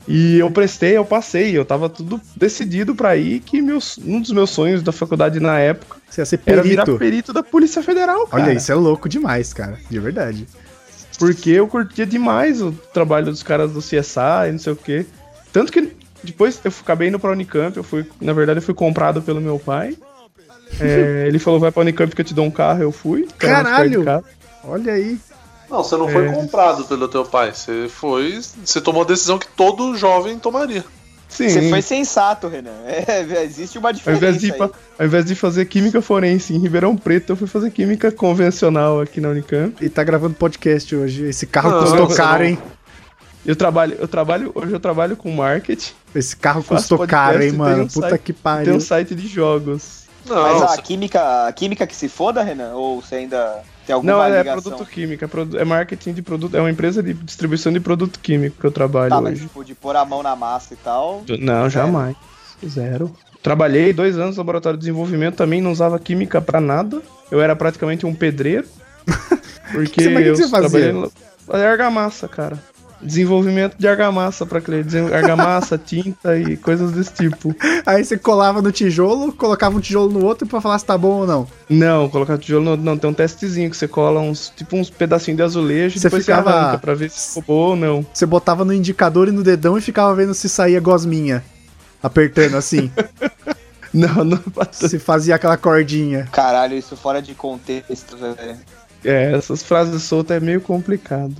E eu prestei, eu passei, eu tava tudo decidido pra ir, que meus, um dos meus sonhos da faculdade na época Você ia ser era virar perito. perito da Polícia Federal, cara. Olha, isso é louco demais, cara. De verdade. Porque eu curtia demais o trabalho dos caras do CSI e não sei o quê. Tanto que depois eu acabei indo pra Unicamp, eu fui, na verdade, eu fui comprado pelo meu pai. É, ele falou, vai pra Unicamp que eu te dou um carro, eu fui. Caralho! Olha aí. Não, você não foi É. comprado pelo teu pai. Você foi. Você tomou a decisão que todo jovem tomaria. Sim, Você foi sensato, Renan. É, existe uma ao diferença. invés, de ao invés de fazer química forense em Ribeirão Preto, eu fui fazer química convencional aqui na Unicamp. E tá gravando podcast hoje. Esse carro Não, custou caro, não- hein? Eu trabalho, eu trabalho, hoje eu trabalho com marketing, Esse carro custou caro, hein, e tem mano? um Puta site- que tem pariu. um site de jogos. Não, Mas a química, a química que se foda, Renan? Ou você ainda tem alguma Não, é ligação? produto químico, é, produ- é marketing de produto, é uma empresa de distribuição de produto químico que eu trabalho Tá, mas hoje. tipo, de pôr a mão na massa e tal. Não, jamais. Zero. Trabalhei dois anos no laboratório de desenvolvimento, também não usava química pra nada. Eu era praticamente um pedreiro. Porque que mas que eu que você fazia? trabalhei argamassa, cara. Desenvolvimento de argamassa pra cliente. Desen- Argamassa, tinta e coisas desse tipo. Aí você colava no tijolo, colocava um tijolo no outro pra falar se tá bom ou não. Não, colocar tijolo no, não, tem um testezinho que você cola uns, tipo uns pedacinhos de azulejo e Você depois ficava- você arranca pra ver se ficou bom ou não. Você botava no indicador e no dedão e ficava vendo se saía gosminha. Apertando assim. Não, não. se fazia aquela cordinha. Caralho, isso fora de contexto, velho. É, essas frases soltas é meio complicado.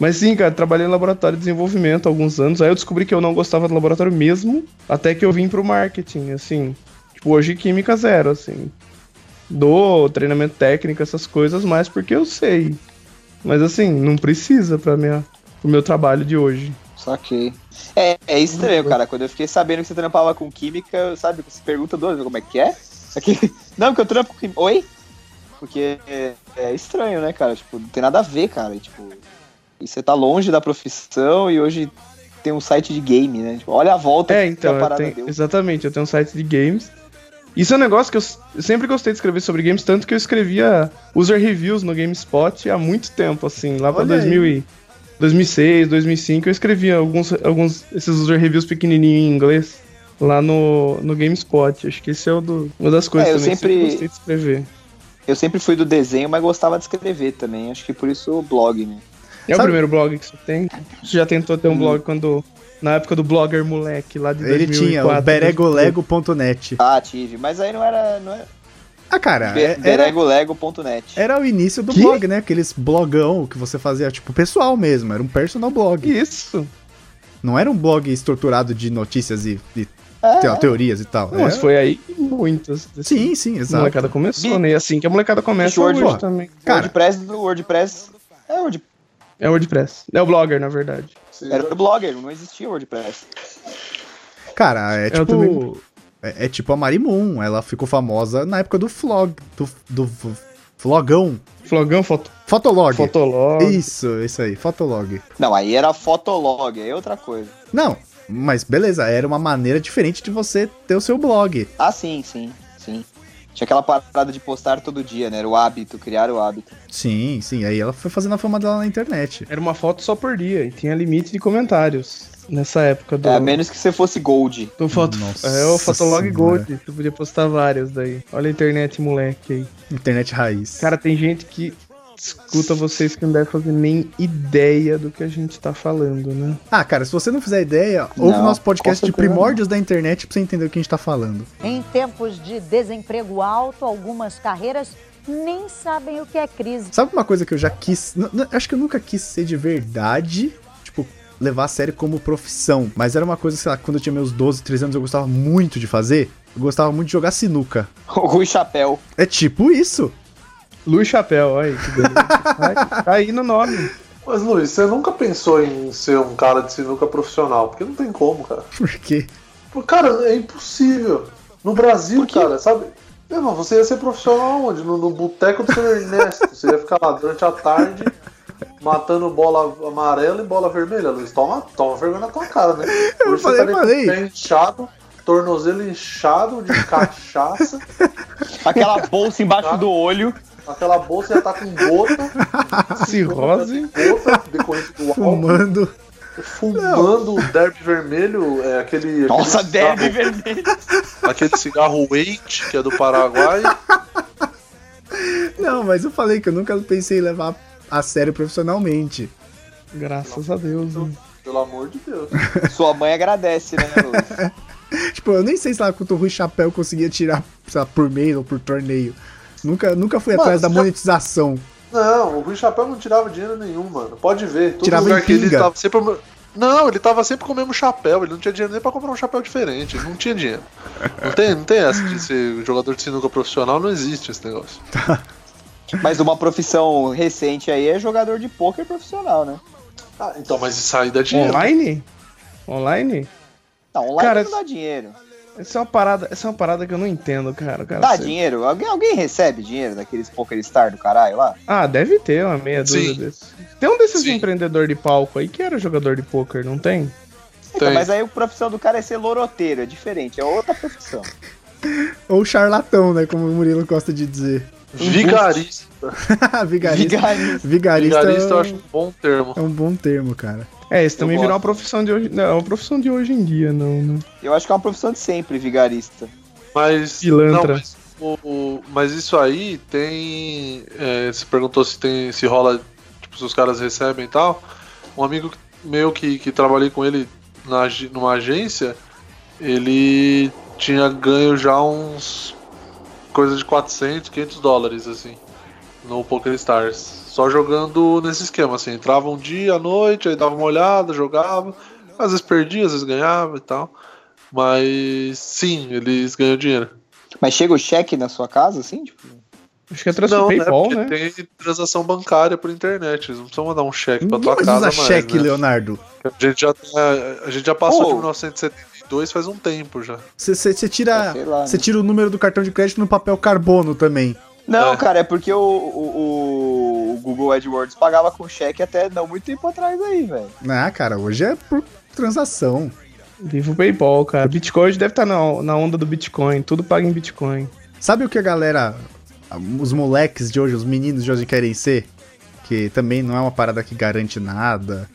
Mas sim, cara, trabalhei no laboratório de desenvolvimento há alguns anos. Aí eu descobri que eu não gostava do laboratório mesmo, até que eu vim pro marketing, assim. Tipo, hoje química zero, assim. Dou treinamento técnico, essas coisas, mais porque eu sei. Mas assim, não precisa pra minha, pro meu trabalho de hoje. Saquei. É, é estranho, cara. Quando eu fiquei sabendo que você trampava com química, sabe? Você pergunta duas vezes como é que é. Aqui... Não, que eu trampo com química. Oi? Porque é, é estranho, né, cara? Tipo, não tem nada a ver, cara. E, tipo, e você tá longe da profissão e hoje tem um site de game, né? Tipo, olha a volta É, que então, a eu parada tenho, deu. exatamente, eu tenho um site de games. Isso é um negócio que eu, eu sempre gostei de escrever sobre games, tanto que eu escrevia user reviews no GameSpot há muito tempo, assim, lá pra Olha aí. 2000 e 2006, 2005, eu escrevia alguns, alguns esses user reviews pequenininhos em inglês lá no, no GameSpot. Acho que esse é o do- uma das coisas É, eu também que sempre- eu gostei de escrever. Eu sempre fui do desenho, mas gostava de escrever também. Acho que por isso o blog, né? É o Sabe- primeiro blog que você tem? Você já tentou ter um blog quando na época do blogger moleque lá de Ele 2004, tinha o beregolego.net. Ah, tive. Mas aí não era. Não era... Ah, cara, Be- é- era, Beregolego.net. era o início do Que? blog, né? Aqueles blogão que você fazia, tipo, pessoal mesmo. Era um personal blog. Isso. Não era um blog estruturado de notícias e, e É, te- teorias e tal. Não, mas Era- foi aí que muitas. Sim, sim, A exato. molecada começou, né? E assim que a molecada começa Word- hoje também. Cara, WordPress do WordPress. É, Word... É o WordPress. É o Blogger, na verdade. Sim, Era o Blogger, não existia WordPress. Cara, é tipo. também- É, é tipo a Marimun, ela ficou famosa na época do vlog, do, do v- vlogão. Flogão, foto, Fotolog. Fotolog. Isso, isso aí, Fotolog. Não, aí era Fotolog, aí é outra coisa. Não, mas beleza, era uma maneira diferente de você ter o seu blog. Ah, sim, sim. Tinha aquela parada de postar todo dia, né? Era o hábito, criar o hábito. Sim, sim, aí ela foi fazendo a fama dela na internet. Era uma foto só por dia e tinha limite de comentários. Nessa época do. É, a menos que você fosse Gold. do foto, Nossa é o Fotolog senhora. Gold. Tu podia postar vários daí. Olha a internet, moleque aí. Internet raiz. Cara, tem gente que escuta vocês que não deve fazer nem ideia do que a gente tá falando, né? Ah, cara, se você não fizer ideia, ouve o nosso podcast de primórdios da internet pra você entender o que a gente tá falando. Em tempos de desemprego alto, algumas carreiras nem sabem o que é crise. Sabe uma coisa que eu já quis. acho que eu nunca quis ser de verdade. Tipo, levar a sério como profissão. Mas era uma coisa, sei lá, quando eu tinha meus 12, 13 anos, eu gostava muito de fazer. Eu gostava muito de jogar sinuca. Rui Chapéu. É tipo isso. Luiz Chapéu, olha aí, que beleza. tá, tá aí no nome. Mas, Luiz, você nunca pensou em ser um cara de sinuca profissional? Porque não tem como, cara. Porque. Pô, Cara, é impossível. No Brasil, cara, sabe? Meu irmão, você ia ser profissional onde? No, no boteco do seu Ernesto. Você ia ficar lá durante a tarde matando bola amarela e bola vermelha, Luiz. Toma, toma vergonha na tua cara, né? Eu Hoje falei, você tá falei. pé inchado, tornozelo inchado de cachaça, Aquela bolsa embaixo do olho. Aquela bolsa ia tá com gota, Cirrose. gota decorrente do álcool, Fumando. fumando o derby vermelho, é aquele. Nossa, aquele derby cigarro- vermelho. Aquele cigarro Wait, que é do Paraguai. Não, mas eu falei que eu nunca pensei em levar a sério profissionalmente. Graças a Deus. né? Pelo amor de Deus. Sua mãe agradece, né? Tipo, eu nem sei se lá quanto o Rui Chapéu conseguia tirar, sei lá, por mês ou por torneio. Nunca, nunca fui Mano, atrás da já- monetização. Não, o Rui Chapéu não tirava dinheiro nenhum, mano. Pode ver. Todo Tirava lugar em que ele pinga. tava sempre. Não, ele tava sempre com o mesmo chapéu. Ele não tinha dinheiro nem pra comprar um chapéu diferente. Ele não tinha dinheiro. Não tem, não tem essa de ser jogador de sinuca profissional, não existe esse negócio. Mas uma profissão recente aí é jogador de pôquer profissional, né? Ah, então, mas isso aí dá dinheiro. Online? Online? Não, online Cara, não dá dinheiro. Essa é uma parada, essa é uma parada que eu não entendo, cara. cara Dá você- dinheiro? Alguém, alguém recebe dinheiro daqueles Poker Star do caralho lá? Ah, deve ter uma meia dúzia desses. Tem um desses Sim. empreendedor de palco aí que era jogador de poker, não tem? Então, Tem. mas aí a profissão do cara é ser loroteiro, é diferente, é outra profissão. Ou charlatão, né? Como o Murilo gosta de dizer. Vigarista. Vigarista. Vigarista. Vigarista, Vigarista eu é, acho um bom termo. é um bom termo, cara. É, isso também virou uma profissão de hoje. Não, é uma profissão de hoje em dia, não, né? Eu acho que é uma profissão de sempre, vigarista. Mas. Pilantra. Não, mas, o- o- mas isso aí tem. é, você perguntou se tem. se rola. Tipo, se os caras recebem e tal. Um amigo meu que, que trabalhei com ele na, numa agência, ele tinha ganho já uns. coisa de 400, 500 dólares, assim. No Poker Stars. Só jogando nesse esquema, assim. Entrava um dia à noite, aí dava uma olhada, jogava. Às vezes perdia, às vezes ganhava e tal. Mas sim, eles ganham dinheiro. Mas chega o cheque na sua casa, assim? Tipo, Acho que é o né, PayPal, né? tem transação bancária por internet. Eles não precisam mandar um cheque pra tua casa mais, cheque, né? Leonardo. A gente já, tá- a gente já passou Ô. de 1972 faz um tempo já. Você tira, É, lá, né? tira o número do cartão de crédito no papel carbono também. Não, É. cara, é porque o, o, o Google AdWords pagava com cheque até não muito tempo atrás aí, velho. Ah, cara, hoje é por transação. Viva o PayPal, cara. Bitcoin hoje deve estar na, na onda do Bitcoin. Tudo paga em Bitcoin. Sabe o que a galera, os moleques de hoje, os meninos de hoje querem ser? Que também não é uma parada que garante nada.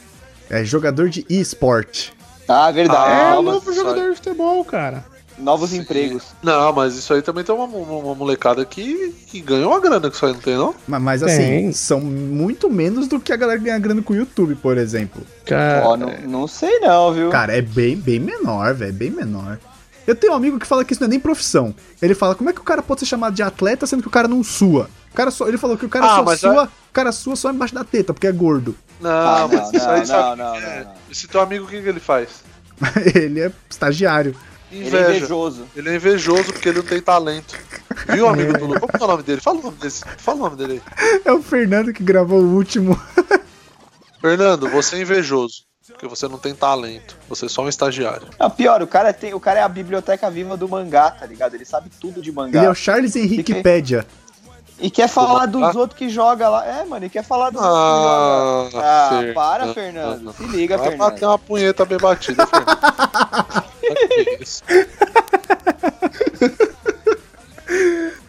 É jogador de eSport. Ah, verdade. é o novo jogador de futebol, cara. Novos Sim. empregos. Não, mas isso aí também tem uma, uma, uma molecada que, que ganhou uma grana que isso aí não tem, não? Ma- Mas assim, Tem. são muito menos do que a galera ganha grana com o YouTube, por exemplo. Cara, não, não sei não, viu? Cara, é bem, bem menor, velho, bem menor. Eu tenho um amigo que fala que isso não é nem profissão. Ele fala, como é que o cara pode ser chamado de atleta sendo que o cara não sua? O cara só, ele falou que o cara Ah, só mas sua, o cara sua só embaixo da teta, porque é gordo. Não, Ah, mas isso aí não, sabe não, o que não, é? não, não. Esse teu amigo, o que, que ele faz? ele é estagiário. Ele é Inveja. invejoso. Ele é invejoso porque ele não tem talento. Viu, amigo do Lu? Como que é o nome dele? Fala o nome desse. Fala o nome dele aí. É o Fernando que gravou o último. Fernando, você é invejoso. Porque você não tem talento. Você é só um estagiário. Não, pior, o cara, tem, o cara é a biblioteca viva do mangá, tá ligado? Ele sabe tudo de mangá. Ele é o Charles Henrique Pédia. E quer falar dos outros que joga lá. É, mano, ele quer falar dos outros que joga. Ah, Ah, Fernando. para, Fernando. Se liga, Vai Fernando. bater uma punheta bem batida, Fernando. Que isso?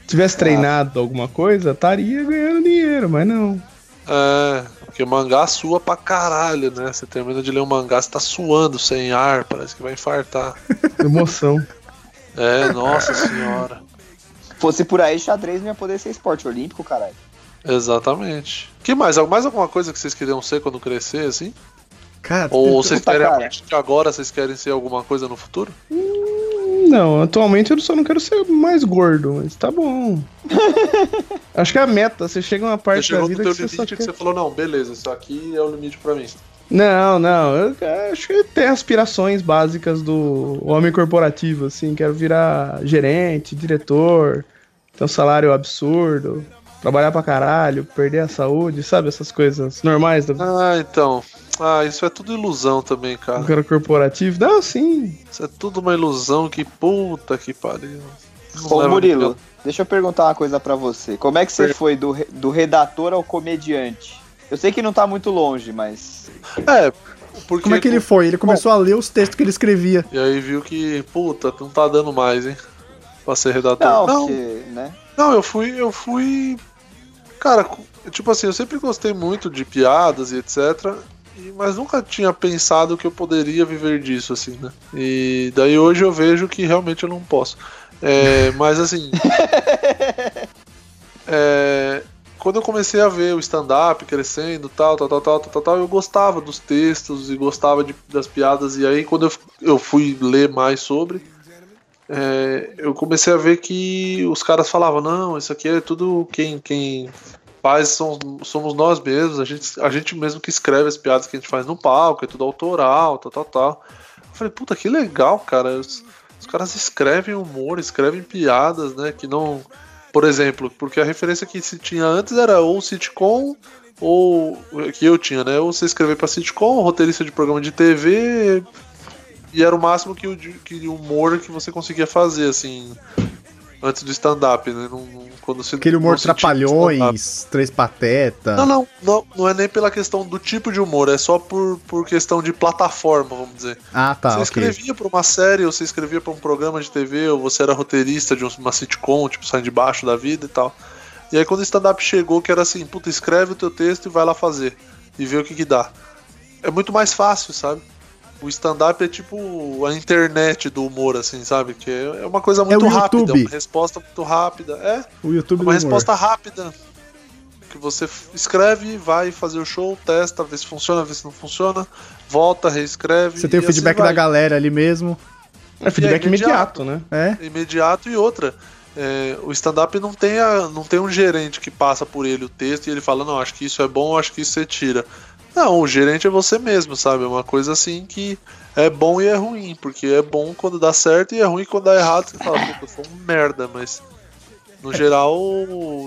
tivesse treinado alguma coisa, estaria ganhando dinheiro, mas não. É, porque mangá sua pra caralho, né? Você termina de ler um mangá, você tá suando sem ar, parece que vai infartar. Emoção. É, nossa senhora. Fosse por aí, xadrez não ia poder ser esporte olímpico, caralho. Exatamente. que mais? Mais alguma coisa que vocês queriam ser quando crescer, assim? Cara, Ou vocês Puta, querem, a cara. partir de agora, vocês querem ser alguma coisa no futuro? Não, atualmente eu só não quero ser mais gordo, mas tá bom. Acho que é a meta, você chega a uma Você parte da chegou no vida teu que você limite que quer... você falou, não, beleza, isso aqui é o limite pra mim. Não, não, eu acho que tem aspirações básicas do homem corporativo, assim, quero virar gerente, diretor, ter um salário absurdo, trabalhar pra caralho, perder a saúde, sabe? Essas coisas normais do Ah, então. Ah, isso é tudo ilusão também, cara. cara corporativo. Não, sim. Isso é tudo uma ilusão que puta que pariu. Não Ô, Murilo, deixa eu perguntar uma coisa pra você. Como é que você Per- foi do, re- do redator ao comediante? Eu sei que não tá muito longe, mas. É, porque. como é que ele foi? Ele começou a ler os textos que ele escrevia. E aí viu que, puta, não tá dando mais, hein? Pra ser redator. Não, não, porque, né? Não, eu fui, eu fui. Cara, tipo assim, eu sempre gostei muito de piadas e etc. e- Mas nunca tinha pensado que eu poderia viver disso, assim, né? E daí hoje eu vejo que realmente eu não posso. É, mas assim. é, quando eu comecei a ver o stand-up crescendo, tal, tal, tal, tal, tal, tal, eu gostava dos textos e gostava de- das piadas. E aí, quando eu, eu fui ler mais sobre, é, eu comecei a ver que os caras falavam: não, isso aqui é tudo quem, quem faz são, somos nós mesmos, a gente, a gente mesmo que escreve as piadas que a gente faz no palco, é tudo autoral, tal, tal, tal. Eu falei: puta, que legal, cara. Os, os caras escrevem humor, escrevem piadas, né? Que não. Por exemplo, porque a referência que se tinha antes era ou sitcom ou que eu tinha, né? Ou você escrever pra sitcom, roteirista de programa de TV, e era o máximo que o, que o humor que você conseguia fazer, assim, antes do stand-up, né? Não- não- quando você, Aquele humor se trapalhões, três patetas. Não, não, não, não é nem pela questão do tipo de humor, é só por, por questão de plataforma, vamos dizer. Ah, tá, você ok. escrevia pra uma série, ou você escrevia pra um programa de TV, ou você era roteirista de uma sitcom, tipo, saindo de baixo da vida e tal. E aí quando o stand-up chegou, que era assim, puta, escreve o teu texto e vai lá fazer. E vê o que que dá. É muito mais fácil, sabe? O stand-up é tipo a internet do humor, assim, sabe? Que é é uma coisa muito o rápida, YouTube. uma resposta muito rápida. É, O YouTube do uma humor. resposta rápida. Que você escreve, vai fazer o show, testa, vê se funciona, vê se não funciona, volta, reescreve. Você tem o e assim feedback da galera ali mesmo. É feedback imediato. imediato, né? É. imediato e outra. é, o stand-up não tem, a- não tem um gerente que passa por ele o texto e ele fala, não, acho que isso é bom, acho que isso você tira. Não, o gerente é você mesmo, sabe? É uma coisa assim que é bom e é ruim, porque é bom quando dá certo e é ruim quando dá errado. Você fala, puta, sou um merda, mas no geral,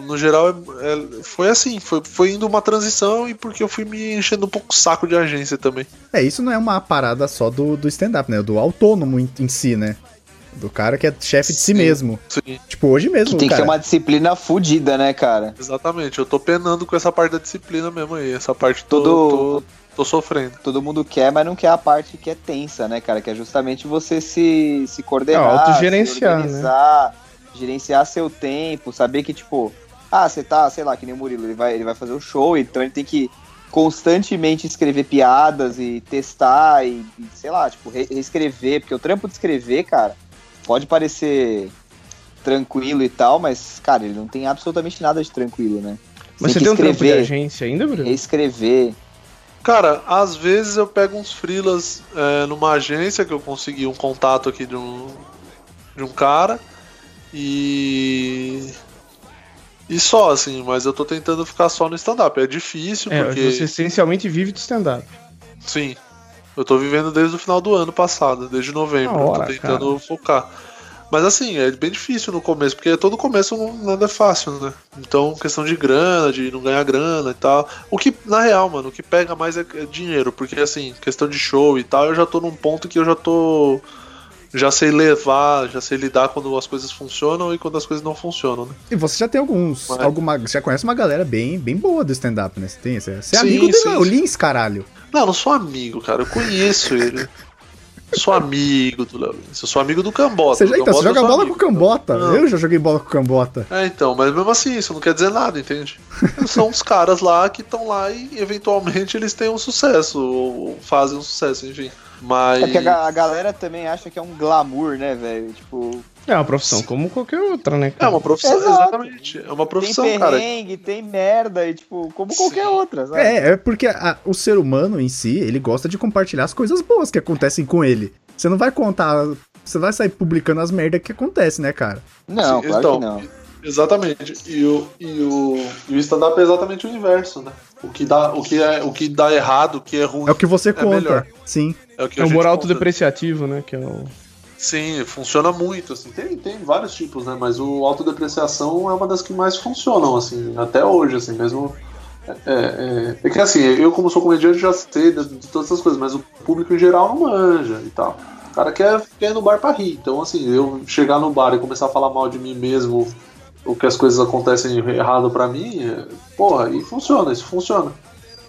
no geral é- é- foi assim, foi, foi indo uma transição e porque eu fui me enchendo um pouco o saco de agência também. É, isso não é uma parada só do, do stand-up, né? Do autônomo em, em si, né? Do cara que é chefe de si mesmo. Sim, Tipo, hoje mesmo, Que tem que cara. ter uma disciplina fodida, né, cara? exatamente. Eu tô penando com essa parte da disciplina mesmo aí. Essa parte tô, Todo- tô, tô sofrendo. Todo mundo quer, mas não quer a parte que é tensa, né, cara? Que é justamente você se, se coordenar, É, autogerenciar, se organizar, gerenciar seu tempo, saber que, tipo, ah, você tá, sei lá, que nem o Murilo, ele vai, ele vai fazer o show, então ele tem que constantemente escrever piadas e testar e, e, sei lá, tipo, re- reescrever, porque o trampo de escrever, cara, pode parecer tranquilo e tal, mas, cara, ele não tem absolutamente nada de tranquilo, né? Mas você que tem um trampo de escrever, agência ainda, Bruno? reescrever. Cara, às vezes eu pego uns freelas é, numa agência que eu consegui um contato aqui de um, de um cara e. E só, assim, mas eu tô tentando ficar só no stand-up. É difícil, É, porque. você essencialmente vive de stand-up. Sim. Eu tô vivendo desde o final do ano passado, desde novembro. Hora, tô tentando focar. Mas assim, é bem difícil no começo, porque todo começo não- nada é fácil, né? Então, questão de grana, de não ganhar grana e tal. O que, na real, mano, o que pega mais é, é dinheiro, porque assim, questão de show e tal, eu já tô num ponto que eu já tô. Já sei levar, já sei lidar quando as coisas funcionam e quando as coisas não funcionam, né? E você já tem alguns. Mas- Alguma, você já conhece uma galera bem, bem boa do stand-up, né? Você tem. Você, é Sim, amigo dele, sim, o sim. Lins, caralho. Não, eu não sou amigo, cara. Eu conheço ele. Sou amigo do Léo Lins. Eu sou amigo do Cambota. Você do já, então, você Cambota eu joga bola amigo. com o Cambota. Não. Eu já joguei bola com o Cambota. É, então, mas mesmo assim, isso não quer dizer nada, entende? São os caras lá que estão lá e eventualmente eles têm um sucesso, ou fazem um sucesso, enfim. Mas. É ga- a galera também acha que é um glamour, né, velho? Tipo, É uma profissão como qualquer outra, né? É cara? uma profissão, Exato. exatamente. É uma profissão, tem cara. perrengue, tem merda, e tipo, como qualquer Sim. outra, sabe? É, é porque a- o ser humano em si, ele gosta de compartilhar as coisas boas que acontecem com ele. Você não vai contar. Você vai sair publicando as merdas que acontecem, né, cara? Não, Sim, claro então, que não. Exatamente. E o, e o, e o stand-up é exatamente o inverso, né? O que, dá, o, que é, o que dá errado, o que é ruim. É o que você conta. melhor. Sim. É o que É o conta. autodepreciativo, né? Que é o... Sim, funciona muito, assim. Tem, tem vários tipos, né? Mas o autodepreciação é uma das que mais funcionam, assim, até hoje, assim, mesmo. É, é, é que assim, eu como sou comediante já sei de, de todas essas coisas, mas o público em geral não manja e tal. O cara quer, quer ir no bar pra rir. Então, assim, eu chegar no bar e começar a falar mal de mim mesmo, o que as coisas acontecem errado pra mim, é, porra, e funciona, isso funciona.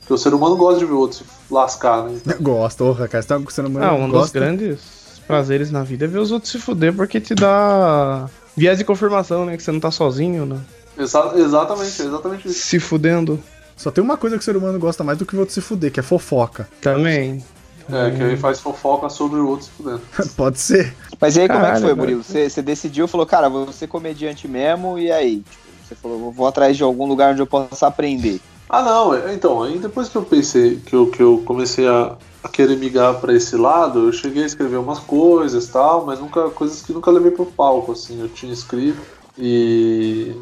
Porque o ser humano gosta de ver o outro se lascar, né? Gosta, porra, cara. Você tá você não Ah, um dos gosta. grandes prazeres na vida é ver os outros se fuder, porque te dá viés de confirmação, né? Que você não tá sozinho, né? Exa- exatamente, exatamente isso. Se fudendo Só tem uma coisa que o ser humano gosta mais do que o outro se fuder, que é fofoca. também. É, que aí faz fofoca sobre o outro se fudendo. Pode ser. Mas e aí, como é que Caralho, foi. Murilo? Você, você decidiu, falou, cara, vou ser comediante mesmo, e aí? Tipo, você falou, vou atrás de algum lugar onde eu possa aprender. Ah, não, é- então, aí depois que eu pensei, que eu, que eu comecei a querer migrar pra esse lado, eu cheguei a escrever umas coisas tal, mas nunca, coisas que nunca levei pro palco, assim, eu tinha escrito e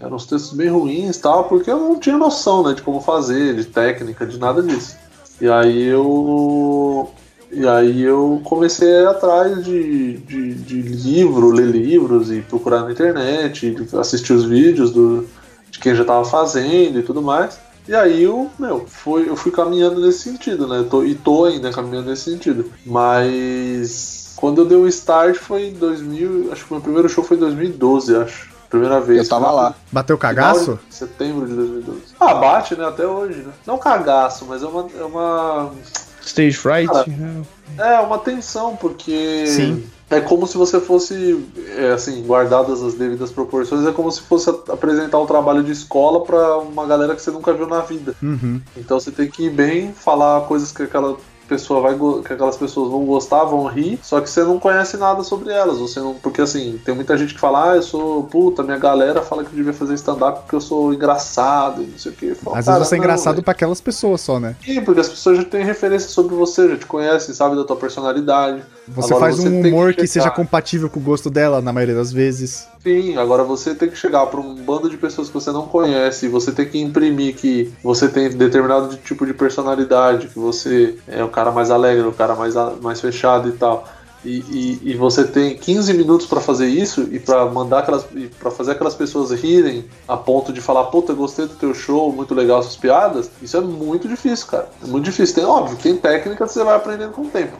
eram uns textos bem ruins tal, porque eu não tinha noção, né, de como fazer, de técnica, de nada disso. E aí eu. E aí eu comecei atrás de, de, de livro, ler livros e procurar na internet, assistir os vídeos do, de quem já tava fazendo e tudo mais. E aí eu, meu, foi, eu fui caminhando nesse sentido, né? Tô, e tô ainda caminhando nesse sentido. Mas quando eu dei o start foi em 2000, acho que o meu primeiro show foi em 2012, acho. Primeira vez. Eu tava lá. Bateu cagaço? de Setembro de 2012. Ah, bate, né? Até hoje, né? Não cagaço, mas é uma. É uma, Stage fright. Cara, né? É uma tensão, porque. Sim. É como se você fosse, é, assim, guardadas as devidas proporções, é como se fosse apresentar um trabalho de escola pra uma galera que você nunca viu na vida. Uhum. Então você tem que ir bem, falar coisas que aquela pessoa vai que aquelas pessoas vão gostar, vão rir, só que você não conhece nada sobre elas, você não, porque assim, tem muita gente que fala: "Ah, eu sou puta, minha galera fala que eu devia fazer stand up porque eu sou engraçado" e não sei o que. Às vezes você é engraçado pra aquelas pessoas só, né? Sim, porque as pessoas já têm referência sobre você, já te conhecem, sabem da tua personalidade. Você Agora faz você um humor que, chegar- seja compatível com o gosto dela, na maioria das vezes. Sim, agora você tem que chegar para um bando de pessoas que você não conhece, você tem que imprimir que você tem determinado de- tipo de personalidade, que você é o cara mais alegre, o cara mais, mais fechado e tal. E, e, e você tem 15 minutos para fazer isso e para mandar aquelas para fazer aquelas pessoas rirem a ponto de falar, puta, gostei do teu show, muito legal suas piadas. Isso é muito difícil, cara. É muito difícil. Tem óbvio, tem técnica que você vai aprendendo com o tempo.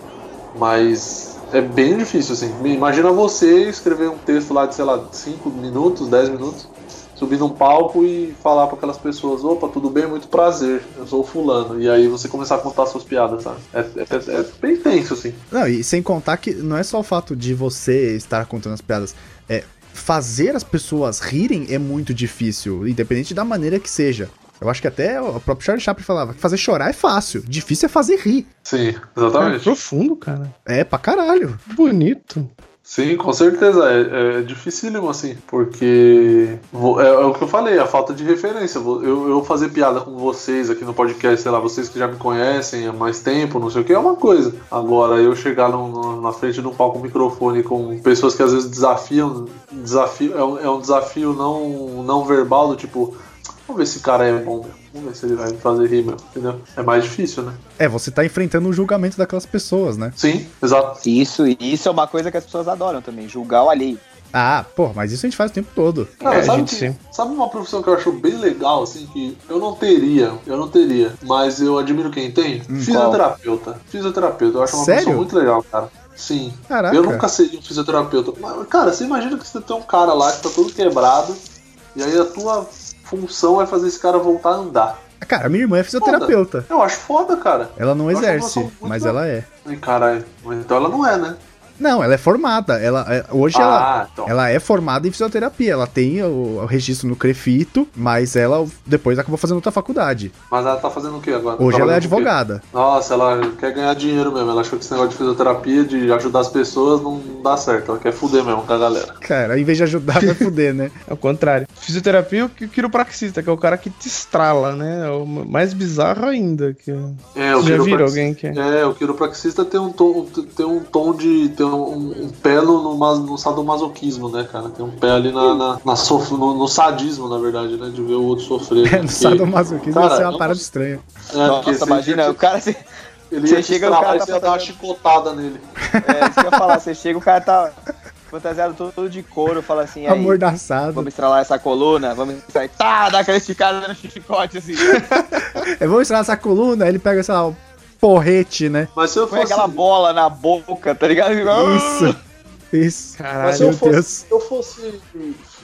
Mas é bem difícil, assim. Imagina você escrever um texto lá de, sei lá, 5 minutos, 10 minutos, subir num palco e falar para aquelas pessoas: opa, tudo bem, muito prazer, eu sou o fulano. E aí você começar a contar suas piadas, sabe? É, é- é bem tenso, assim. Não, e sem contar que não é só o fato de você estar contando as piadas, é fazer as pessoas rirem é muito difícil, independente da maneira que seja. Eu acho que até o próprio Charlie Chaplin falava que fazer chorar é fácil, difícil é fazer rir. Sim, É exatamente. profundo, cara. É pra caralho. Bonito. Sim, com certeza. É, é dificílimo, assim, porque é, é o que eu falei, a falta de referência. Eu, eu fazer piada com vocês aqui no podcast, sei lá, vocês que já me conhecem há mais tempo, não sei o que, é uma coisa. Agora, eu chegar num- na frente de um palco microfone com pessoas que às vezes desafiam, desafio, é, um, é um desafio não, não verbal, do tipo. Vamos ver se esse cara é bom mesmo. Vamos ver se ele vai me fazer rir mesmo, entendeu? É mais difícil, né? É, você tá enfrentando o julgamento daquelas pessoas, né? Sim, exato. Isso, isso é uma coisa que as pessoas adoram também, julgar o alheio. Ah, pô, mas isso a gente faz o tempo todo. Cara, É, sabe, gente, que- sim. sabe uma profissão que eu acho bem legal, assim, que eu não teria, eu não teria, mas eu admiro quem tem? Fisioterapeuta. Fisioterapeuta, eu acho uma Hum, Sério? profissão muito legal, cara. Sim. Caraca. Eu nunca seria um fisioterapeuta. Mas, cara, você imagina que você tem um cara lá que tá todo quebrado, e aí a tua função é fazer esse cara voltar a andar. Cara, a minha irmã é fisioterapeuta. Eu acho foda, cara. Ela não Eu exerce, mas ela é. Ai, caralho. Então ela não é, né? Não, ela é formada. Ela, é- hoje ela, ah, então. ela é formada em fisioterapia. Ela tem o, o registro no Crefito, mas ela depois acabou fazendo outra faculdade. Mas ela tá fazendo o quê agora? Hoje ela é o advogada. Nossa, ela quer ganhar dinheiro mesmo. Ela achou que esse negócio de fisioterapia, de ajudar as pessoas, não dá certo. Ela quer fuder mesmo com a galera. Cara, em vez de ajudar, vai fuder, né? Ao contrário. Fisioterapia e o qui- quiropraxista, que é o cara que te estrala, né? É o mais bizarro ainda. Que... É, Você já viram alguém que é? É, o quiropraxista tem um tom, tem um tom de. tem um, um pé no, no, no sadomasoquismo, né, cara? Tem um pé ali na, na, na sof- no, no sadismo, na verdade, né? De ver o outro sofrer. É, no Porque- sadomasoquismo Cara, vai ser uma parada não- estranha. É, porque Nossa, você- imagina, o cara. Você, Ele você chega e o estralar cara tá você ia dar uma chicotada nele. é, isso que eu ia falar, você chega, o cara tá fantasiado todo, de couro, fala assim, Amordaçado. vamos estralar essa coluna, vamos estralar, tá, dá aquela esticada no chicote, assim. Eu vou ensinar essa coluna, aí ele pega, sei lá, um porrete, né? Mas se eu Põe fosse. aquela bola na boca, tá ligado? Isso. Isso. Mas se Caralho. eu meu fosse, Deus. se eu fosse,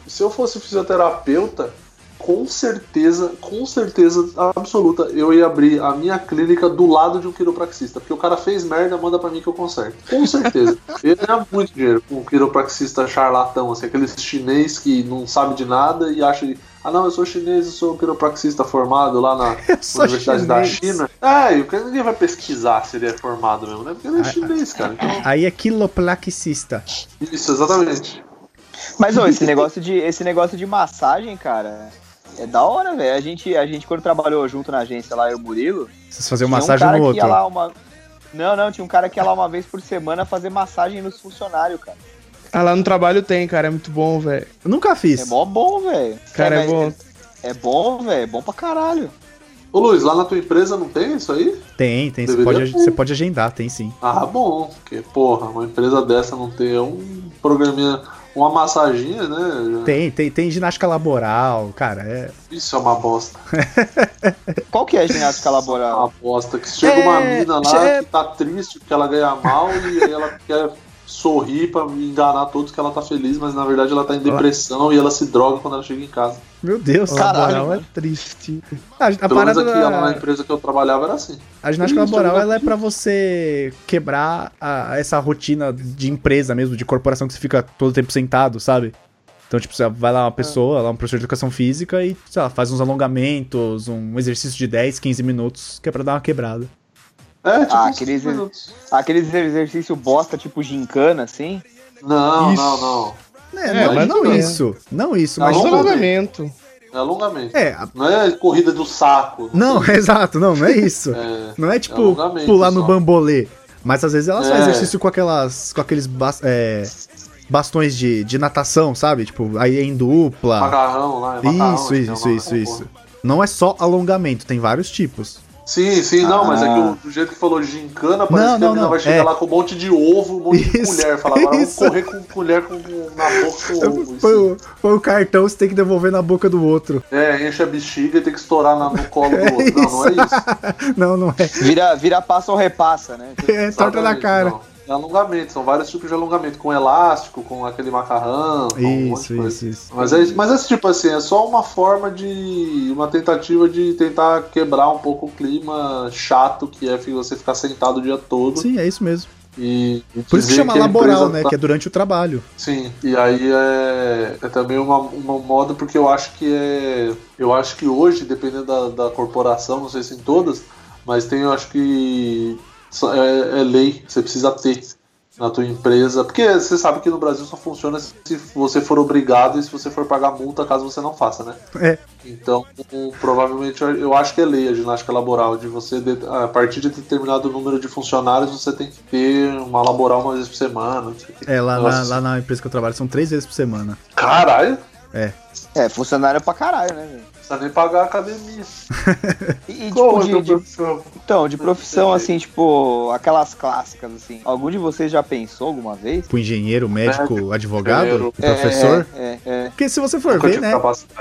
se eu fosse fisioterapeuta, com certeza, com certeza absoluta, eu ia abrir a minha clínica do lado de um quiropraxista, porque o cara fez merda, manda pra mim que eu conserto. Com certeza. eu ia ganhar muito dinheiro com um quiropraxista charlatão, assim, aquele chinês que não sabe de nada e acha que, ah não, eu sou chinês, eu sou quiropraxista formado lá na Universidade da chinês. China. É, e o cara ninguém vai pesquisar se ele é formado mesmo, né? Porque ele é chinês, cara. Então, Aí é quiloplaxista. isso, exatamente. Mas ô, esse negócio de esse negócio de massagem, cara, é da hora, velho. A gente, a gente quando trabalhou junto na agência lá, eu e o Murilo, Vocês faziam massagem um cara no que ia outro. lá uma Não, não, tinha um cara que ia lá uma vez por semana fazer massagem nos funcionários, cara. Ah, lá no trabalho tem, cara. É muito bom, velho. Eu nunca fiz. É mó bom, velho. Cara, é mas bom. É, bom, velho. É bom pra caralho. Ô Luiz, lá na tua empresa não tem isso aí? Tem, tem. Você pode, você pode agendar, tem sim. Ah, bom, porque, porra, uma empresa dessa não ter um programinha, uma massaginha, né? Tem, tem, tem ginástica laboral, cara. É... Isso é uma bosta. Qual que é a ginástica É laboral? uma bosta. Que chega uma É, mina lá é- que tá triste porque ela ganha mal e aí ela quer sorrir pra enganar todos que ela tá feliz, mas na verdade ela tá em depressão e ela se droga quando ela chega em casa. Meu Deus. Caralho, Laboral é mano. triste. A, a Pelo menos parada aqui lá na da, empresa que eu trabalhava era assim. a ginástica laboral eu ela é pra você quebrar a- essa rotina de empresa mesmo, de corporação que você fica todo tempo sentado, sabe? Então, tipo, você vai lá uma pessoa, lá um professor de educação física e, sei lá, faz uns alongamentos, um exercício de 10, 15 minutos, que é pra dar uma quebrada. É, tipo Ah, aqueles- 15 minutos. Aqueles exercício bosta, tipo gincana, assim. Não, Isso. não, não. É, É, não, mas não não é. isso. Não isso, Não, mas. Ver. alongamento. É alongamento. É, a- Não é corrida do saco. não, exato, não, não é isso. É, Não é tipo alongamento pular no só. bambolê. Mas às vezes elas fazem É. exercício com aquelas. com aqueles bas- é, bastões de, de natação, sabe? Tipo, aí é em dupla. macarrão lá. é macarrão, Isso, é isso, isso, daquela isso. Não é só alongamento, tem vários tipos. Sim, sim, não, mas é que Ah. o- do jeito que falou gincana, parece Não, que a não, menina não, vai chegar é. lá com um monte de ovo, um monte de Isso, colher. Falar, agora vamos isso. correr com colher com, na boca com ovo. Põe Isso. o, cartão, você tem que devolver na boca do outro. É, enche a bexiga e tem que estourar na- no colo do É outro. Não, não é isso. Não, não é. Vira, vira passa ou repassa, né? É torta na cara. não. É alongamento, são vários tipos de alongamento, com elástico, com aquele macarrão, com um monte Isso, de coisa. isso, isso. Mas é, mas é tipo assim, é só uma forma de. uma tentativa de tentar quebrar um pouco o clima chato que é você ficar sentado o dia todo. Sim, é isso mesmo. E, e Por isso que chama a laboral, né? tá- Que é durante o trabalho. Sim, e aí é, é também uma, uma moda porque eu acho que é. Eu acho que hoje, dependendo da, da corporação, não sei se em todas, mas tem, eu acho que é, é lei, você precisa ter na tua empresa. Porque você sabe que no Brasil só funciona se você for obrigado e se você for pagar multa caso você não faça, né? É. Então, provavelmente, eu- acho que é lei a ginástica laboral, de você, a partir de determinado número de funcionários, você tem que ter uma laboral uma vez por semana. É, lá na, lá na empresa que eu trabalho são três vezes por semana. Caralho! É. É, funcionário pra caralho, né, velho? Precisa nem pagar a academia. E, e, Qual tipo, é o de, de- então, de profissão, assim, tipo, aquelas clássicas, assim. Algum de vocês já pensou alguma vez? Pro engenheiro, médico, Médico, advogado, engenheiro. professor. É, é, é. Porque se você for Nunca ver, né?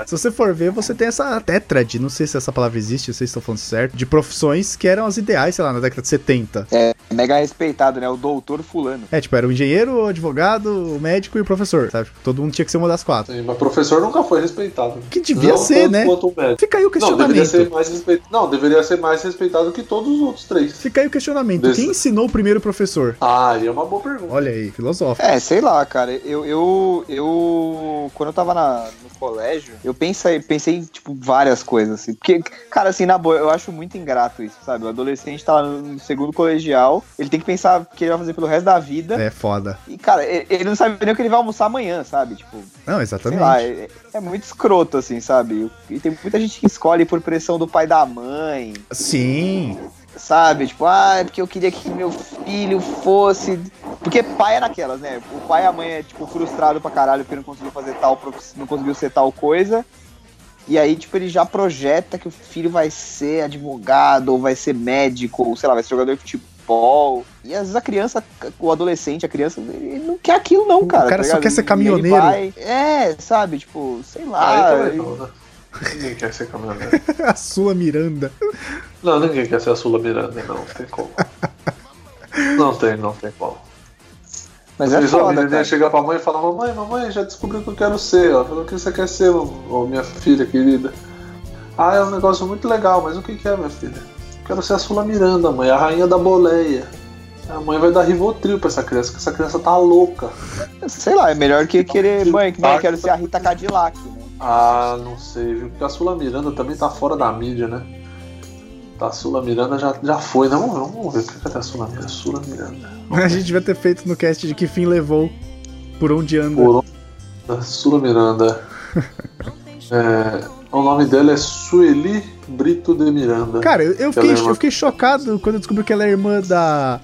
Se você for ver, você tem essa tétrade, não sei se essa palavra existe, vocês estão falando certo, de profissões que eram as ideais, sei lá, na década de 70. É mega respeitado, né? O doutor fulano. É, tipo, era o engenheiro, o advogado, o médico e o professor, sabe? Todo mundo tinha que ser uma das quatro. Sim, mas professor nunca foi respeitado. Que devia Não ser, né? O médico. Fica aí o Não, deveria ser questionamento. mais respeitado. Não, deveria ser mais respeitado que todos os outros três. Fica aí o questionamento. Desse- Quem ensinou o primeiro professor? Ah, é uma boa pergunta. Olha aí, filosófico. É, sei lá, cara. Eu, eu, eu quando eu tava na- no colégio, eu pensei, pensei em, tipo, várias coisas, assim. Porque, cara, assim, na boa, eu acho muito ingrato isso, sabe? O adolescente tá lá no segundo colegial, ele tem que pensar o que ele vai fazer pelo resto da vida. É foda. E, cara, ele, não sabe nem o que ele vai almoçar amanhã, sabe? Tipo, Não, sei exatamente. lá, é, é muito escroto, assim, sabe? E tem muita gente que escolhe por pressão do pai e da mãe, Sim. sabe? Tipo, ah, é porque eu queria que meu filho fosse. Porque pai é naquelas, né? O pai e a mãe é, tipo, frustrado pra caralho porque não conseguiu fazer tal, não conseguiu ser tal coisa. E aí, tipo, ele já projeta que o filho vai ser advogado, ou vai ser médico, ou sei lá, vai ser jogador de futebol. E às vezes a criança, o adolescente, a criança, ele não quer aquilo, não, O cara. cara tá só ligado? quer ser ele caminhoneiro. vai- É, sabe, tipo, sei Ah, lá. eu também não, né? Ninguém quer ser caminhoneiro. A Sula Miranda. Não, ninguém quer ser a Sula Miranda, não. Não tem como. Não tem, não tem como. Mas é Fiz uma foda, cara. chegar pra mãe e falar, mamãe, mamãe, já descobri o que eu quero ser. Ela falou, o que você quer ser, minha filha querida? Ah, é um negócio muito legal, mas o que, que é, minha filha? Quero ser a Sula Miranda, mãe, a rainha da boleia. A mãe vai dar Rivotril pra essa criança, porque essa criança tá louca. Sei lá, é melhor que querer. Mãe, que mãe, eu quero ser a Rita Cadillac, né? Ah, não sei, viu? Porque a Sula Miranda também tá fora da mídia, né? Tá, A Sula Miranda já, já foi, né? Vamos ver, vamos ver. Cadê a Sula Miranda? Sula Miranda. A gente devia ter feito no cast de que fim levou por onde anda. Por da Sula Miranda. É, o nome dela é Sueli Brito de Miranda. Cara, eu, eu fiquei, Ela é eu fiquei chocado quando eu descobri que ela é irmã da.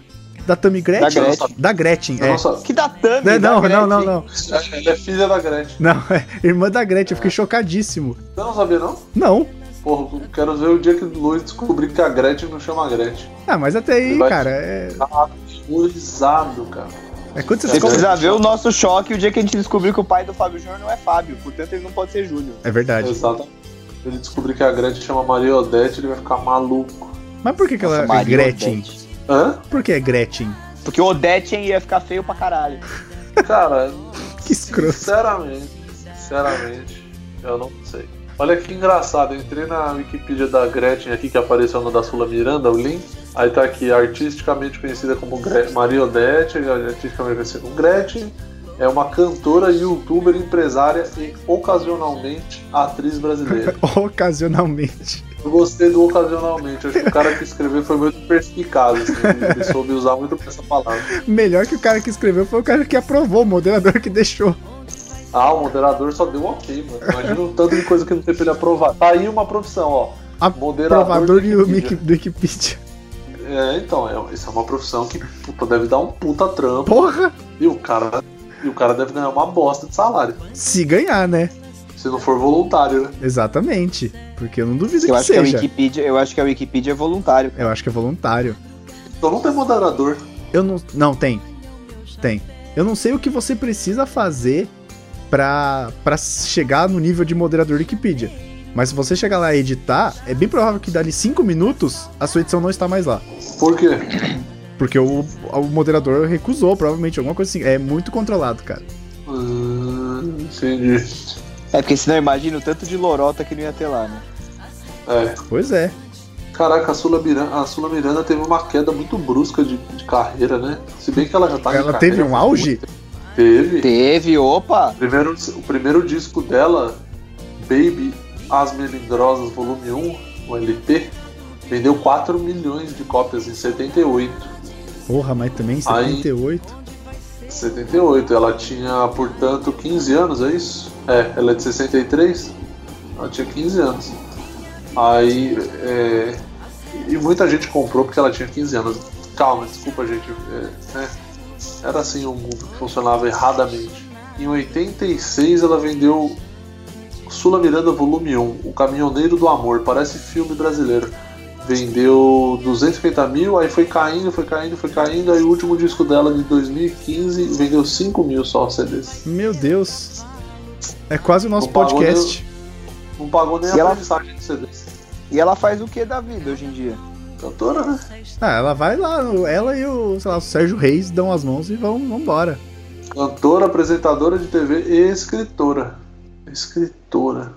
Da Tammy Gretchen? Da Gretchen. Da Gretchen, é. Que da Tami, Não, da não, não, Gretchen. não, não. Ela é filha da Gretchen. Não, é irmã da Gretchen, eu fiquei chocadíssimo. Você não sabia, não? Não. Porra, quero ver o dia que o Luiz descobrir que a Gretchen não chama Gretchen. Ah, mas até aí, cara, é. Tá horrorizado, cara. É quando você Você precisa ver o nosso choque o dia que a gente descobriu que o pai do Fábio Júnior não é Fábio, portanto ele não pode ser Júnior. É verdade. Exato. Se ele descobrir que a Gretchen chama Maria Odete, ele vai ficar maluco. Mas por que, que ela Nossa, é Maria Gretchen? Odete. Hã? Por que é Gretchen? Porque o Odete ia ficar feio pra caralho. Cara, Que escroto. sinceramente, sinceramente, eu não sei. Olha que engraçado, eu entrei na Wikipedia da Gretchen aqui, que apareceu no da Sula Miranda, o link. Aí tá aqui, artisticamente conhecida como Gre Maria Odete, artisticamente conhecida como Gretchen, é uma cantora, youtuber, empresária e, ocasionalmente, atriz brasileira. Ocasionalmente. Eu gostei do ocasionalmente, acho que o cara que escreveu foi muito perspicaz, assim, ele soube usar muito essa palavra. Melhor que o cara que escreveu foi o cara que aprovou, o moderador que deixou. Ah, o moderador só deu ok, mano. Imagina o tanto de coisa que não tem pra ele aprovar. Tá aí uma profissão, ó. Moderador Aprovador do Wikipedia. Wiki- do Wikipedia. É, então, é, isso é uma profissão que puta, deve dar um puta trampo. Porra! E o cara. E o cara deve ganhar uma bosta de salário. Se ganhar, né? Se não for voluntário, né? Exatamente. Porque eu não duvido Eu que acho que, a seja. Wikipedia, eu acho que a Wikipedia é voluntário. Eu acho que é voluntário. Então não tem moderador. Eu não. Não, tem. Tem. Eu não sei o que você precisa fazer pra, pra chegar no nível de moderador do Wikipedia. Mas se você chegar lá e editar, é bem provável que dali 5 minutos a sua edição não está mais lá. Por quê? Porque o, o moderador recusou, provavelmente, alguma coisa assim. É muito controlado, cara. Hum, entendi. É, porque senão imagina o tanto de lorota que não ia ter lá, né? É. Pois é. Caraca, a Sula Miranda, a Sula Miranda teve uma queda muito brusca de, de carreira, né? Se bem que ela já tá Ela teve um auge? Teve. Teve, opa! O primeiro, o primeiro disco dela, Baby As Melindrosas Volume 1, o LP, vendeu 4 milhões de cópias em 78. Porra, mas também Aí- 78. 78, ela tinha, portanto, 15 anos, é isso? É, ela é de 63, ela tinha 15 anos. Aí, é, e muita gente comprou porque ela tinha 15 anos. Calma, desculpa, gente. é, né? Era assim o mundo que funcionava erradamente. Em 86 ela vendeu Sula Miranda Volume 1, O Caminhoneiro do Amor, parece filme brasileiro. Vendeu 250 mil, aí foi caindo, foi caindo, foi caindo, aí o último disco dela de 2015 vendeu 5 mil só CDs. Meu Deus. É quase o nosso Não pagou podcast. Não pagou nem E a ela- mensagem de CDs. E ela faz o que da vida hoje em dia? Cantora, né? Ah, ela vai lá, ela e o, sei lá, o Sérgio Reis dão as mãos e vão embora. Cantora, apresentadora de TV e escritora. Escritora.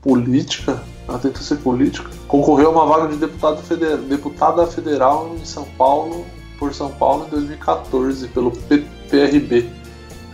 Política? Ela tentou ser política. Concorreu a uma vaga de deputado deputada federal em São Paulo, por São Paulo em 2014, pelo PRB.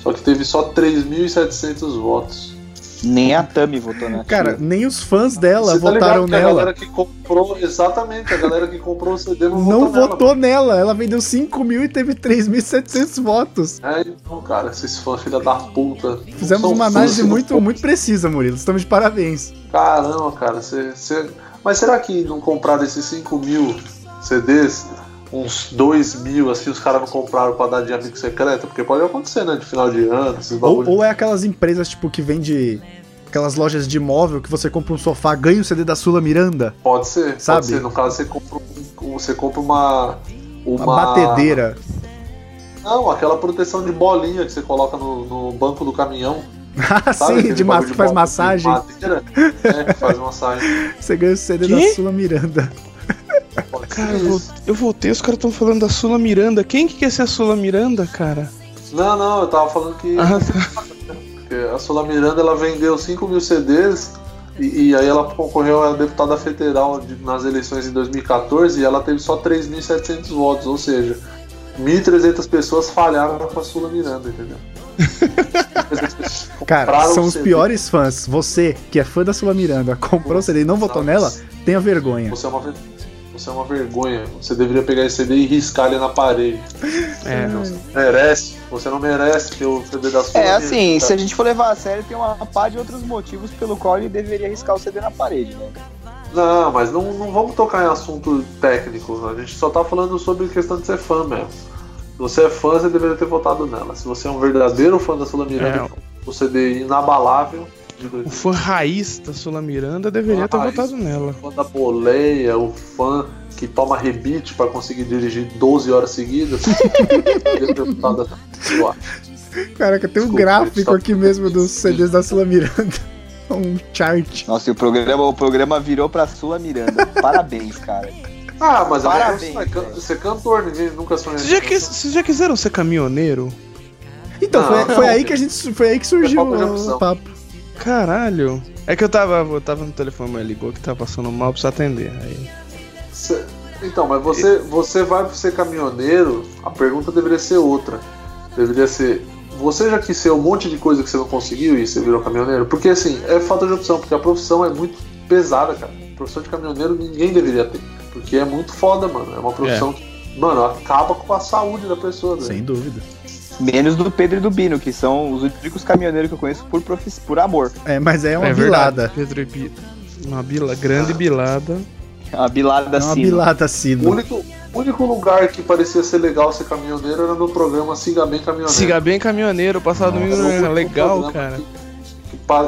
Só que teve só 3.700 votos. Nem a Tami votou na Cara, nem os fãs dela Você tá votaram ligado que a nela. galera que comprou, exatamente, a galera que comprou o CD não, Não votou nela, votou nela. Ela vendeu 5 mil e teve 3.700 votos. É, então, cara, esses fãs filha da puta. Fizemos uma análise muito, muito precisa, Murilo. Estamos de parabéns. Caramba, cara, você, você- Mas será que não compraram esses 5 mil CDs? Uns 2 mil, assim, os caras não compraram pra dar de amigo secreto? Porque pode acontecer, né? De final de ano, esses Ou, bagulho. ou é aquelas empresas, tipo, que vende aquelas lojas de imóvel que você compra um sofá, ganha o CD da Sula Miranda. Pode ser, Sabe? pode ser. No caso, você compra, você compra uma. Uma, Uma, batedeira. Não, aquela proteção de bolinha que você coloca no, no banco do caminhão. Ah, Sabe? sim, de ma que faz bola de massagem. Madeira, é, que faz massagem. Você ganha o CD Quê? da Sula Miranda. Cara, eu, voltei, os caras estão falando da Sula Miranda. Quem que quer ser a Sula Miranda, cara? Não, não, eu tava falando que. Ah, tá. Porque a Sula Miranda ela vendeu 5 mil CDs e, e aí ela concorreu a deputada federal de- nas eleições em 2014 e ela teve só 3.700 votos, ou seja, 1.300 pessoas falharam com a Sula Miranda, entendeu? Cara, são os CD. piores fãs. Você, que é fã da Sula Miranda, comprou o CD e não votou nela, tenha vergonha. Você é uma, ver- você é uma vergonha. Você deveria pegar esse CD e riscar ele na parede. É, Merece. Você não merece ter o CD da Sula É assim, Miranda. se a gente for levar a sério, tem uma pá de outros motivos pelo qual ele deveria riscar o CD na parede, né? Não, mas não, não vamos tocar em assunto técnico. A gente só tá falando sobre questão de ser fã mesmo. Se você é fã, você deveria ter votado nela. Se você é um verdadeiro fã da Sula Miranda, o CD inabalável o 2000, fã raiz da Sula Miranda deveria ter votado nela. o fã da boleia, o fã que toma rebite pra conseguir dirigir 12 horas seguidas. Caraca, tem um Desculpa, gráfico só- aqui mesmo dos CDs da Sula Miranda. Um chart. Nossa, e o programa, o programa virou pra Sula Miranda. Parabéns, cara. Ah, mas é profissão, é cantor, ninguém nunca sonhou. Vocês já, quis- vocês já quiseram ser caminhoneiro? Então, Não, foi, não. foi aí que a gente. Foi aí que surgiu o papo. Caralho. É que eu tava, eu tava no telefone, mas ligou que tava passando mal, precisa atender. Aí. Cê- Então, mas você, você vai ser caminhoneiro, a pergunta deveria ser outra. Deveria ser. Você já quis ser um monte de coisa que você não conseguiu e você virou caminhoneiro? Porque assim, é falta de opção, porque a profissão é muito pesada, cara. A profissão de caminhoneiro ninguém deveria ter. Porque é muito foda, mano. É uma profissão que, mano, acaba com a saúde da pessoa, né? Sem dúvida. Menos do Pedro e do Bino, que são os únicos caminhoneiros que eu conheço por, profici- por amor. É, mas é uma é bilada. verdade. Pedro e Bi- Uma bila, grande bilada. É uma bilada É uma assim. bilada O sino. único, o único lugar que parecia ser legal ser caminhoneiro era no programa Siga Bem Caminhoneiro. Siga bem caminhoneiro, passar domingo Era único é legal, cara. que-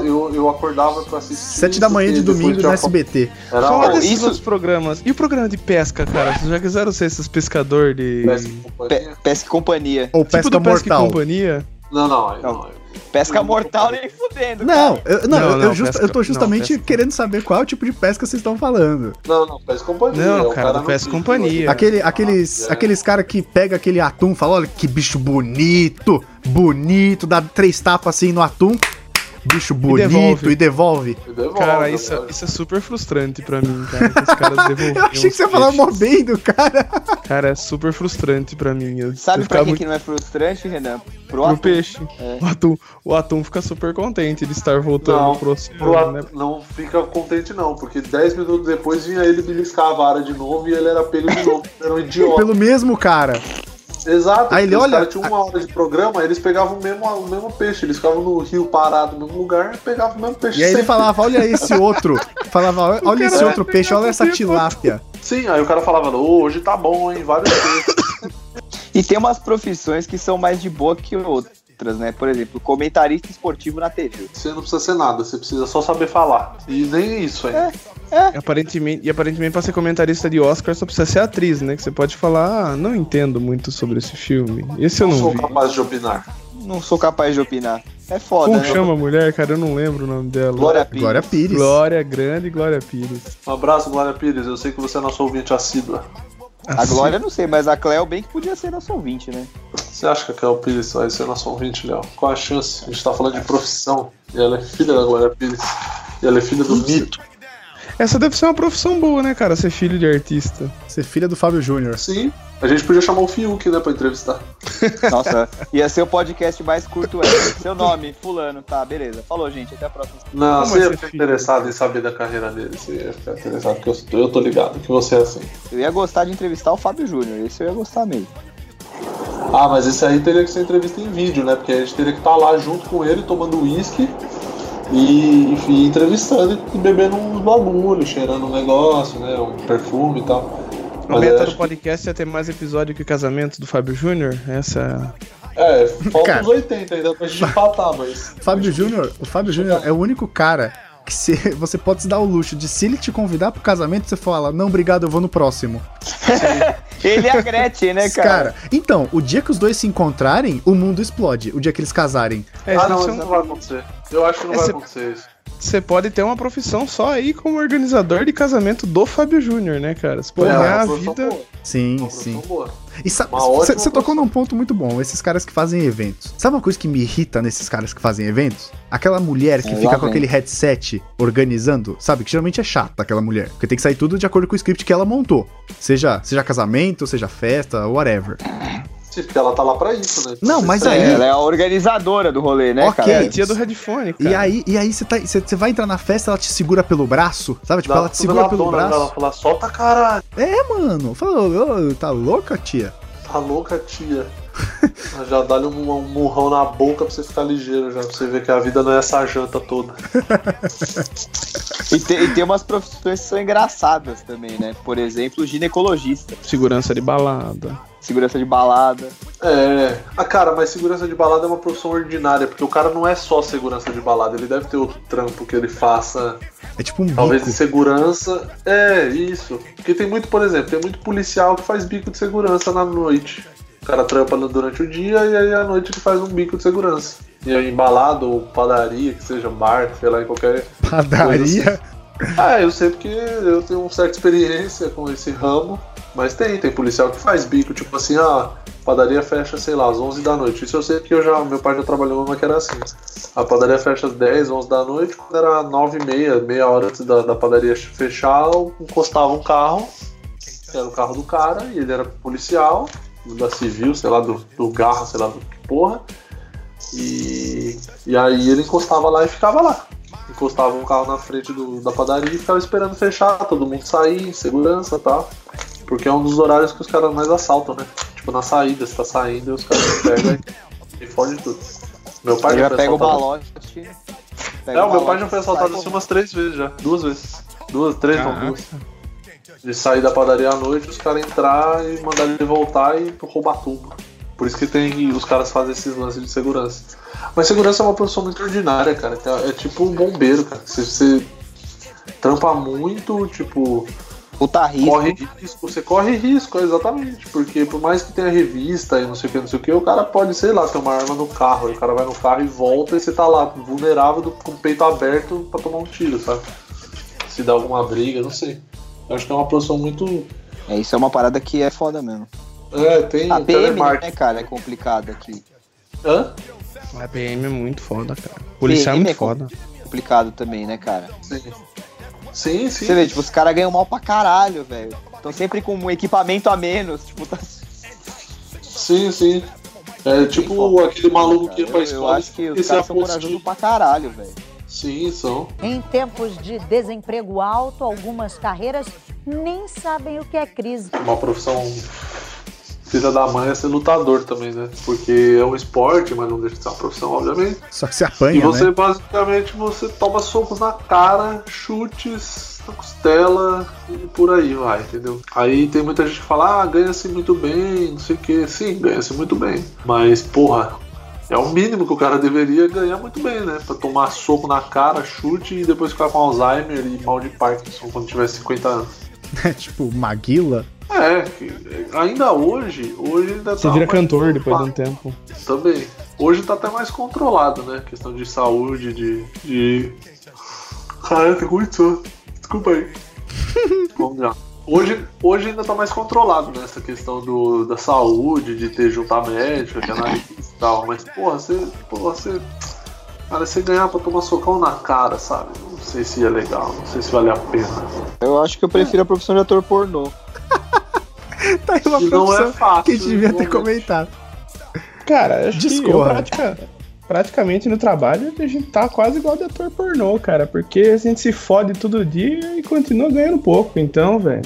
eu, eu acordava pra assistir. Sete da manhã de domingo no SBT. Era Fala desses isso- outros programas. E o programa de pesca, cara? Vocês já quiseram ser esses pescador de. pesca e Pe- companhia. pesca e companhia. Ou tipo Pesca do Pesca e Mortal. Companhia? Não, não, Não. não. Pesca mortal nem fudendo. Não, cara. eu, não, Não, eu- eu, não, justa- pesca- eu tô justamente não, querendo saber qual tipo de pesca vocês estão falando. Não, não, pesca e companhia. Não, é cara, do no Pesca e Companhia. Aquele, aqueles é. aqueles caras que pega aquele atum e fala, olha que bicho bonito, bonito, dá três tapas assim no atum, bicho bonito devolve. e devolve. E devolve, Cara, isso, devolve. isso é super frustrante pra mim, cara. Que os caras devolveram. Eu achei que você ia falar mó bem do cara. Cara, é super frustrante pra mim. Eu, Sabe pra quem muito que não é frustrante, Renan? Pro pro atum. peixe. É. O, atum, o atum fica super contente de estar voltando Não, pro Pro oceano, né? Não fica contente não, porque 10 minutos depois vinha ele beliscar a vara de novo e ele era pego de novo. Era um idiota. Pelo mesmo cara. Exato. Aí ele os olha- tinham uma hora de programa, eles pegavam o mesmo, o mesmo peixe. Eles ficavam no rio parado no mesmo lugar e pegavam o mesmo peixe. E aí ele falava, olha esse outro. Falava, olha esse outro peixe, olha essa tilápia. Sim, aí o cara falava, "Ô, hoje tá bom, hein? Vários peixes. E tem umas profissões que são mais de boa que outras. né? Por exemplo, comentarista esportivo na TV. Você não precisa ser nada, você precisa só saber falar. E nem isso ainda. E aparentemente, e aparentemente pra ser comentarista de Oscar só precisa ser atriz, né? Que você pode falar, ah, não entendo muito sobre esse filme. Esse eu não não sou vi. capaz de opinar. Não sou capaz de opinar. É foda, Como né? chama a mulher, cara? Eu não lembro o nome dela. Glória Pires. Glória Pires. Glória, grande Glória Pires. Um abraço, Glória Pires. Eu sei que você é nosso ouvinte assídua. A Glória eu não sei, mas a Cleo bem que podia ser nosso ouvinte, né? Você acha que a Cléo Pires vai ser nosso ouvinte, Léo? Qual a chance? A gente tá falando de profissão. E ela é filha da Glória Pires. E ela é filha do mito. Essa deve ser uma profissão boa, né, cara? Ser filho de artista. Ser filha do Fábio Júnior. Sim. A gente podia chamar o Fiuk, né, pra entrevistar. Nossa, ia ser o podcast mais curto ever. Seu nome, fulano, tá, beleza. Falou, gente, até a próxima. Não, Como você é ia ficar interessado em saber da carreira dele. Você ia ficar interessado, porque eu, eu tô ligado que você é assim. Eu ia gostar de entrevistar o Fábio Júnior, esse eu ia gostar mesmo. Ah, mas esse aí teria que ser entrevista em vídeo, né? Porque a gente teria que estar lá junto com ele, tomando uísque e, enfim, entrevistando e bebendo uns bagulhos, cheirando um negócio, né? Um perfume e tal. A meta do acho que- podcast ia ter mais episódio que o casamento do Fábio Júnior. Essa. É, falta Cara. uns 80 ainda pra gente empatar, mas. Fábio Júnior, o Fábio Júnior é o único cara que se, você pode se dar o luxo de se ele te convidar pro casamento, você fala, não, obrigado, eu vou no próximo. Ele é a Gretchen, né, cara? Cara, então, o dia que os dois se encontrarem, o mundo explode. O dia que eles casarem. É, ah, não, isso não vai acontecer. Eu acho que não vai Esse- acontecer isso. Você pode ter uma profissão só aí como organizador de casamento do Fábio Júnior, né, cara? Você pode É, ganhar a vida. boa, Sim, uma sim. profissão boa. E sabe, você tocou num ponto muito bom, esses caras que fazem eventos. Sabe uma coisa que me irrita nesses caras que fazem eventos? Aquela mulher que É, fica com vem. aquele headset organizando, sabe? Que geralmente é chata aquela mulher. Porque tem que sair tudo de acordo com o script que ela montou. Seja, seja casamento, seja festa, whatever. Porque ela tá lá pra isso, né? Não, mas Você- aí- É, ela é a organizadora do rolê, né, Ok. É cara? a tia do headphone, cara. E aí, e aí você, tá, você, você vai entrar na festa, ela te segura pelo braço, sabe? Tipo, Dá ela te segura pelo dona braço. dela, Fala, solta caralho. É, mano. Ô, tá louca, tia? Tá louca, tia. já dá-lhe um, um murrão na boca pra você ficar ligeiro, já. Pra você ver que a vida não é essa janta toda. E tem, e tem umas profissões que são engraçadas também, né? Por exemplo, ginecologista, Segurança de balada. Segurança de balada. É. Ah, cara, mas segurança de balada é uma profissão ordinária, porque o cara não é só segurança de balada, ele deve ter outro trampo que ele faça, É tipo um talvez bico. de segurança. É, isso. Porque tem muito, por exemplo, tem muito policial que faz bico de segurança na noite. O cara trampa durante o dia e aí à noite ele faz um bico de segurança. E aí, em balada ou padaria, que seja bar, sei lá, em qualquer Padaria. Ah, eu sei porque eu tenho uma certa experiência com esse ramo, mas tem, tem policial que faz bico, tipo assim, a padaria fecha, sei lá, às 11 da noite. Isso eu sei porque eu já, meu pai já trabalhou numa que era assim. A padaria fecha às 10, 11 da noite, quando era 9 e meia, meia hora antes da, da padaria fechar, encostava um carro, que era o carro do cara, e ele era policial, da civil, sei lá, do, do garra, sei lá do que porra. E, e aí ele encostava lá e ficava lá encostava um carro na frente do- da padaria e ficava esperando fechar, todo mundo sair, segurança e tal. Porque é um dos horários que os caras mais assaltam, né? Tipo, na saída, você tá saindo e os caras pegam e, e fode tudo. Meu pai já já foi pega o assaltado. balote. pega É, o meu pai já foi assaltado assim umas três vezes já. Duas vezes. Duas, três, não, duas. De sair da padaria à noite, os caras entrar e mandar ele voltar e roubar tudo. Por isso que tem os caras fazem esses lances de segurança. Mas segurança é uma profissão muito ordinária, cara. É tipo um bombeiro, cara. Se você trampa muito, tipo, Puta risco. corre risco, você corre risco, exatamente. Porque por mais que tenha revista e não sei o que, não sei o que, o cara pode, sei lá, ter uma arma no carro. aí O cara vai no carro e volta e você tá lá, vulnerável, do- com o peito aberto pra tomar um tiro, sabe? Se dá alguma briga, não sei. Eu acho que é uma profissão muito. É, isso é uma parada que é foda mesmo. É, tem A PM, né, cara, é complicado aqui. Hã? A PM é muito foda, cara. Policial é PM muito é foda. Complicado também, né, cara? Sim. Sim, sim. Você vê, tipo, os caras ganham mal pra caralho, velho. Estão sempre com um equipamento a menos. Tipo, tá... Sim, sim. É tipo foda. aquele maluco que ia pra eu, eu escola acho que os caras são corajosos pra caralho, velho. Sim, são. Em tempos de desemprego alto, algumas carreiras nem sabem o que é crise. Uma profissão filha da mãe é ser lutador também, né? Porque é um esporte, mas não deixa de ser uma profissão, obviamente. Só que você E apanha, você né? basicamente você toma socos na cara, chutes na costela e por aí vai, entendeu? Aí tem muita gente que fala, ah, ganha-se muito bem, não sei o que. Sim, ganha-se muito bem. Mas, porra, É o mínimo que o cara deveria ganhar muito bem, né? Pra tomar soco na cara, chute e depois ficar com Alzheimer e mal de Parkinson quando tiver 50 anos. tipo, Maguila. É, ainda hoje, hoje ainda Você tá vira cantor depois de um tempo. Também. Hoje tá até mais controlado, né? Questão de saúde, de. de... Caraca, muito. Desculpa aí. Vamos lá. Hoje, hoje ainda tá mais controlado nessa questão do, da saúde, de ter juntar médico, que analista e tal. Mas, porra, você. Porra, você. Cara, você ganhar pra tomar socão na cara, sabe? Não sei se é legal, não sei se vale a pena. Eu acho que eu prefiro a profissão de ator pornô. Tá aí uma não é fácil, que a gente devia ter comentado. Cara, acho que eu Discorra. pratica- praticamente no trabalho a gente tá quase igual de ator pornô, cara. Porque a gente se fode todo dia e continua ganhando pouco. Então, velho.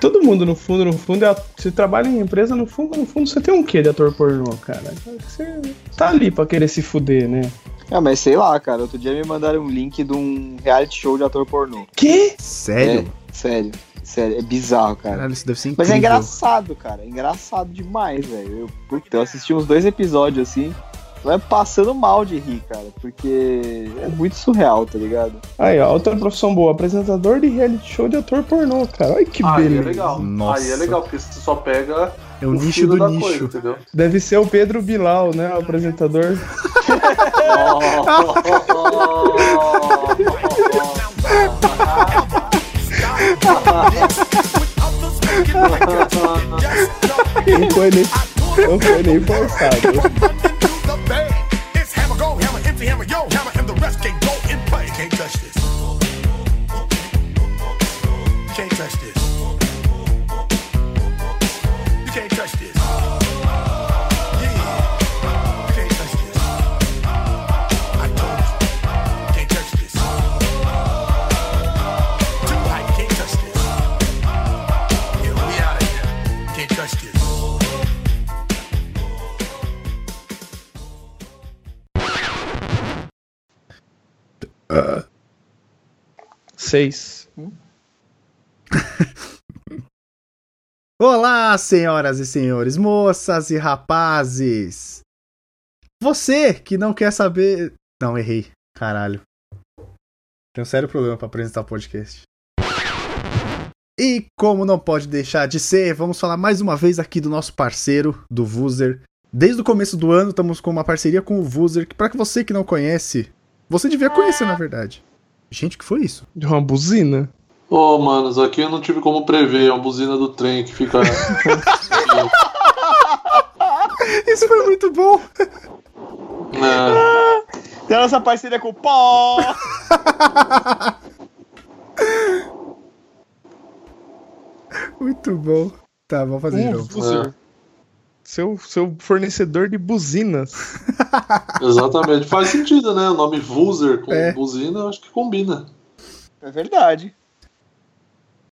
Todo mundo, no fundo, no fundo, é, se trabalha em empresa, no fundo, no fundo, você tem um quê de ator pornô, cara? Você tá ali pra querer se fuder, né? Ah, mas sei lá, cara. Outro dia me mandaram um link de um reality show de ator pornô. Que? Sério? É, sério. Sério, é bizarro, cara. Caralho, isso deve ser incrível. Mas é engraçado, cara. É engraçado demais, velho. Eu, puta, eu assisti uns dois episódios assim. Vai passando mal de rir, cara. Porque é muito surreal, tá ligado? Aí, ó, outra profissão boa. Apresentador de reality show de ator pornô, cara. Olha que Aí é beleza. legal. Nossa. Aí é legal, porque você só pega É o o nicho do nicho. coisa, entendeu? Deve ser o Pedro Bilal, né? O apresentador. Não foi nem, não foi nem forçado. Seis. Olá, senhoras e senhores, moças e rapazes. Você que não quer saber. Não, errei. Caralho. Tem um sério problema pra apresentar o podcast. E como não pode deixar de ser, vamos falar mais uma vez aqui do nosso parceiro, do Vuser. Desde o começo do ano, estamos com uma parceria com o Vuser, que para você que não conhece, você devia conhecer na verdade. Gente, o que foi isso? De uma buzina. Ô, manos, aqui eu não tive como prever, é uma buzina do trem que fica. Isso foi muito bom! É, Tem a nossa parceria com o Pó! Muito bom. Tá, vamos fazer de Um novo. Vuser. Seu, seu fornecedor de buzinas. exatamente. Faz sentido, né? O nome Vuser com É. buzina, eu acho que combina. É verdade.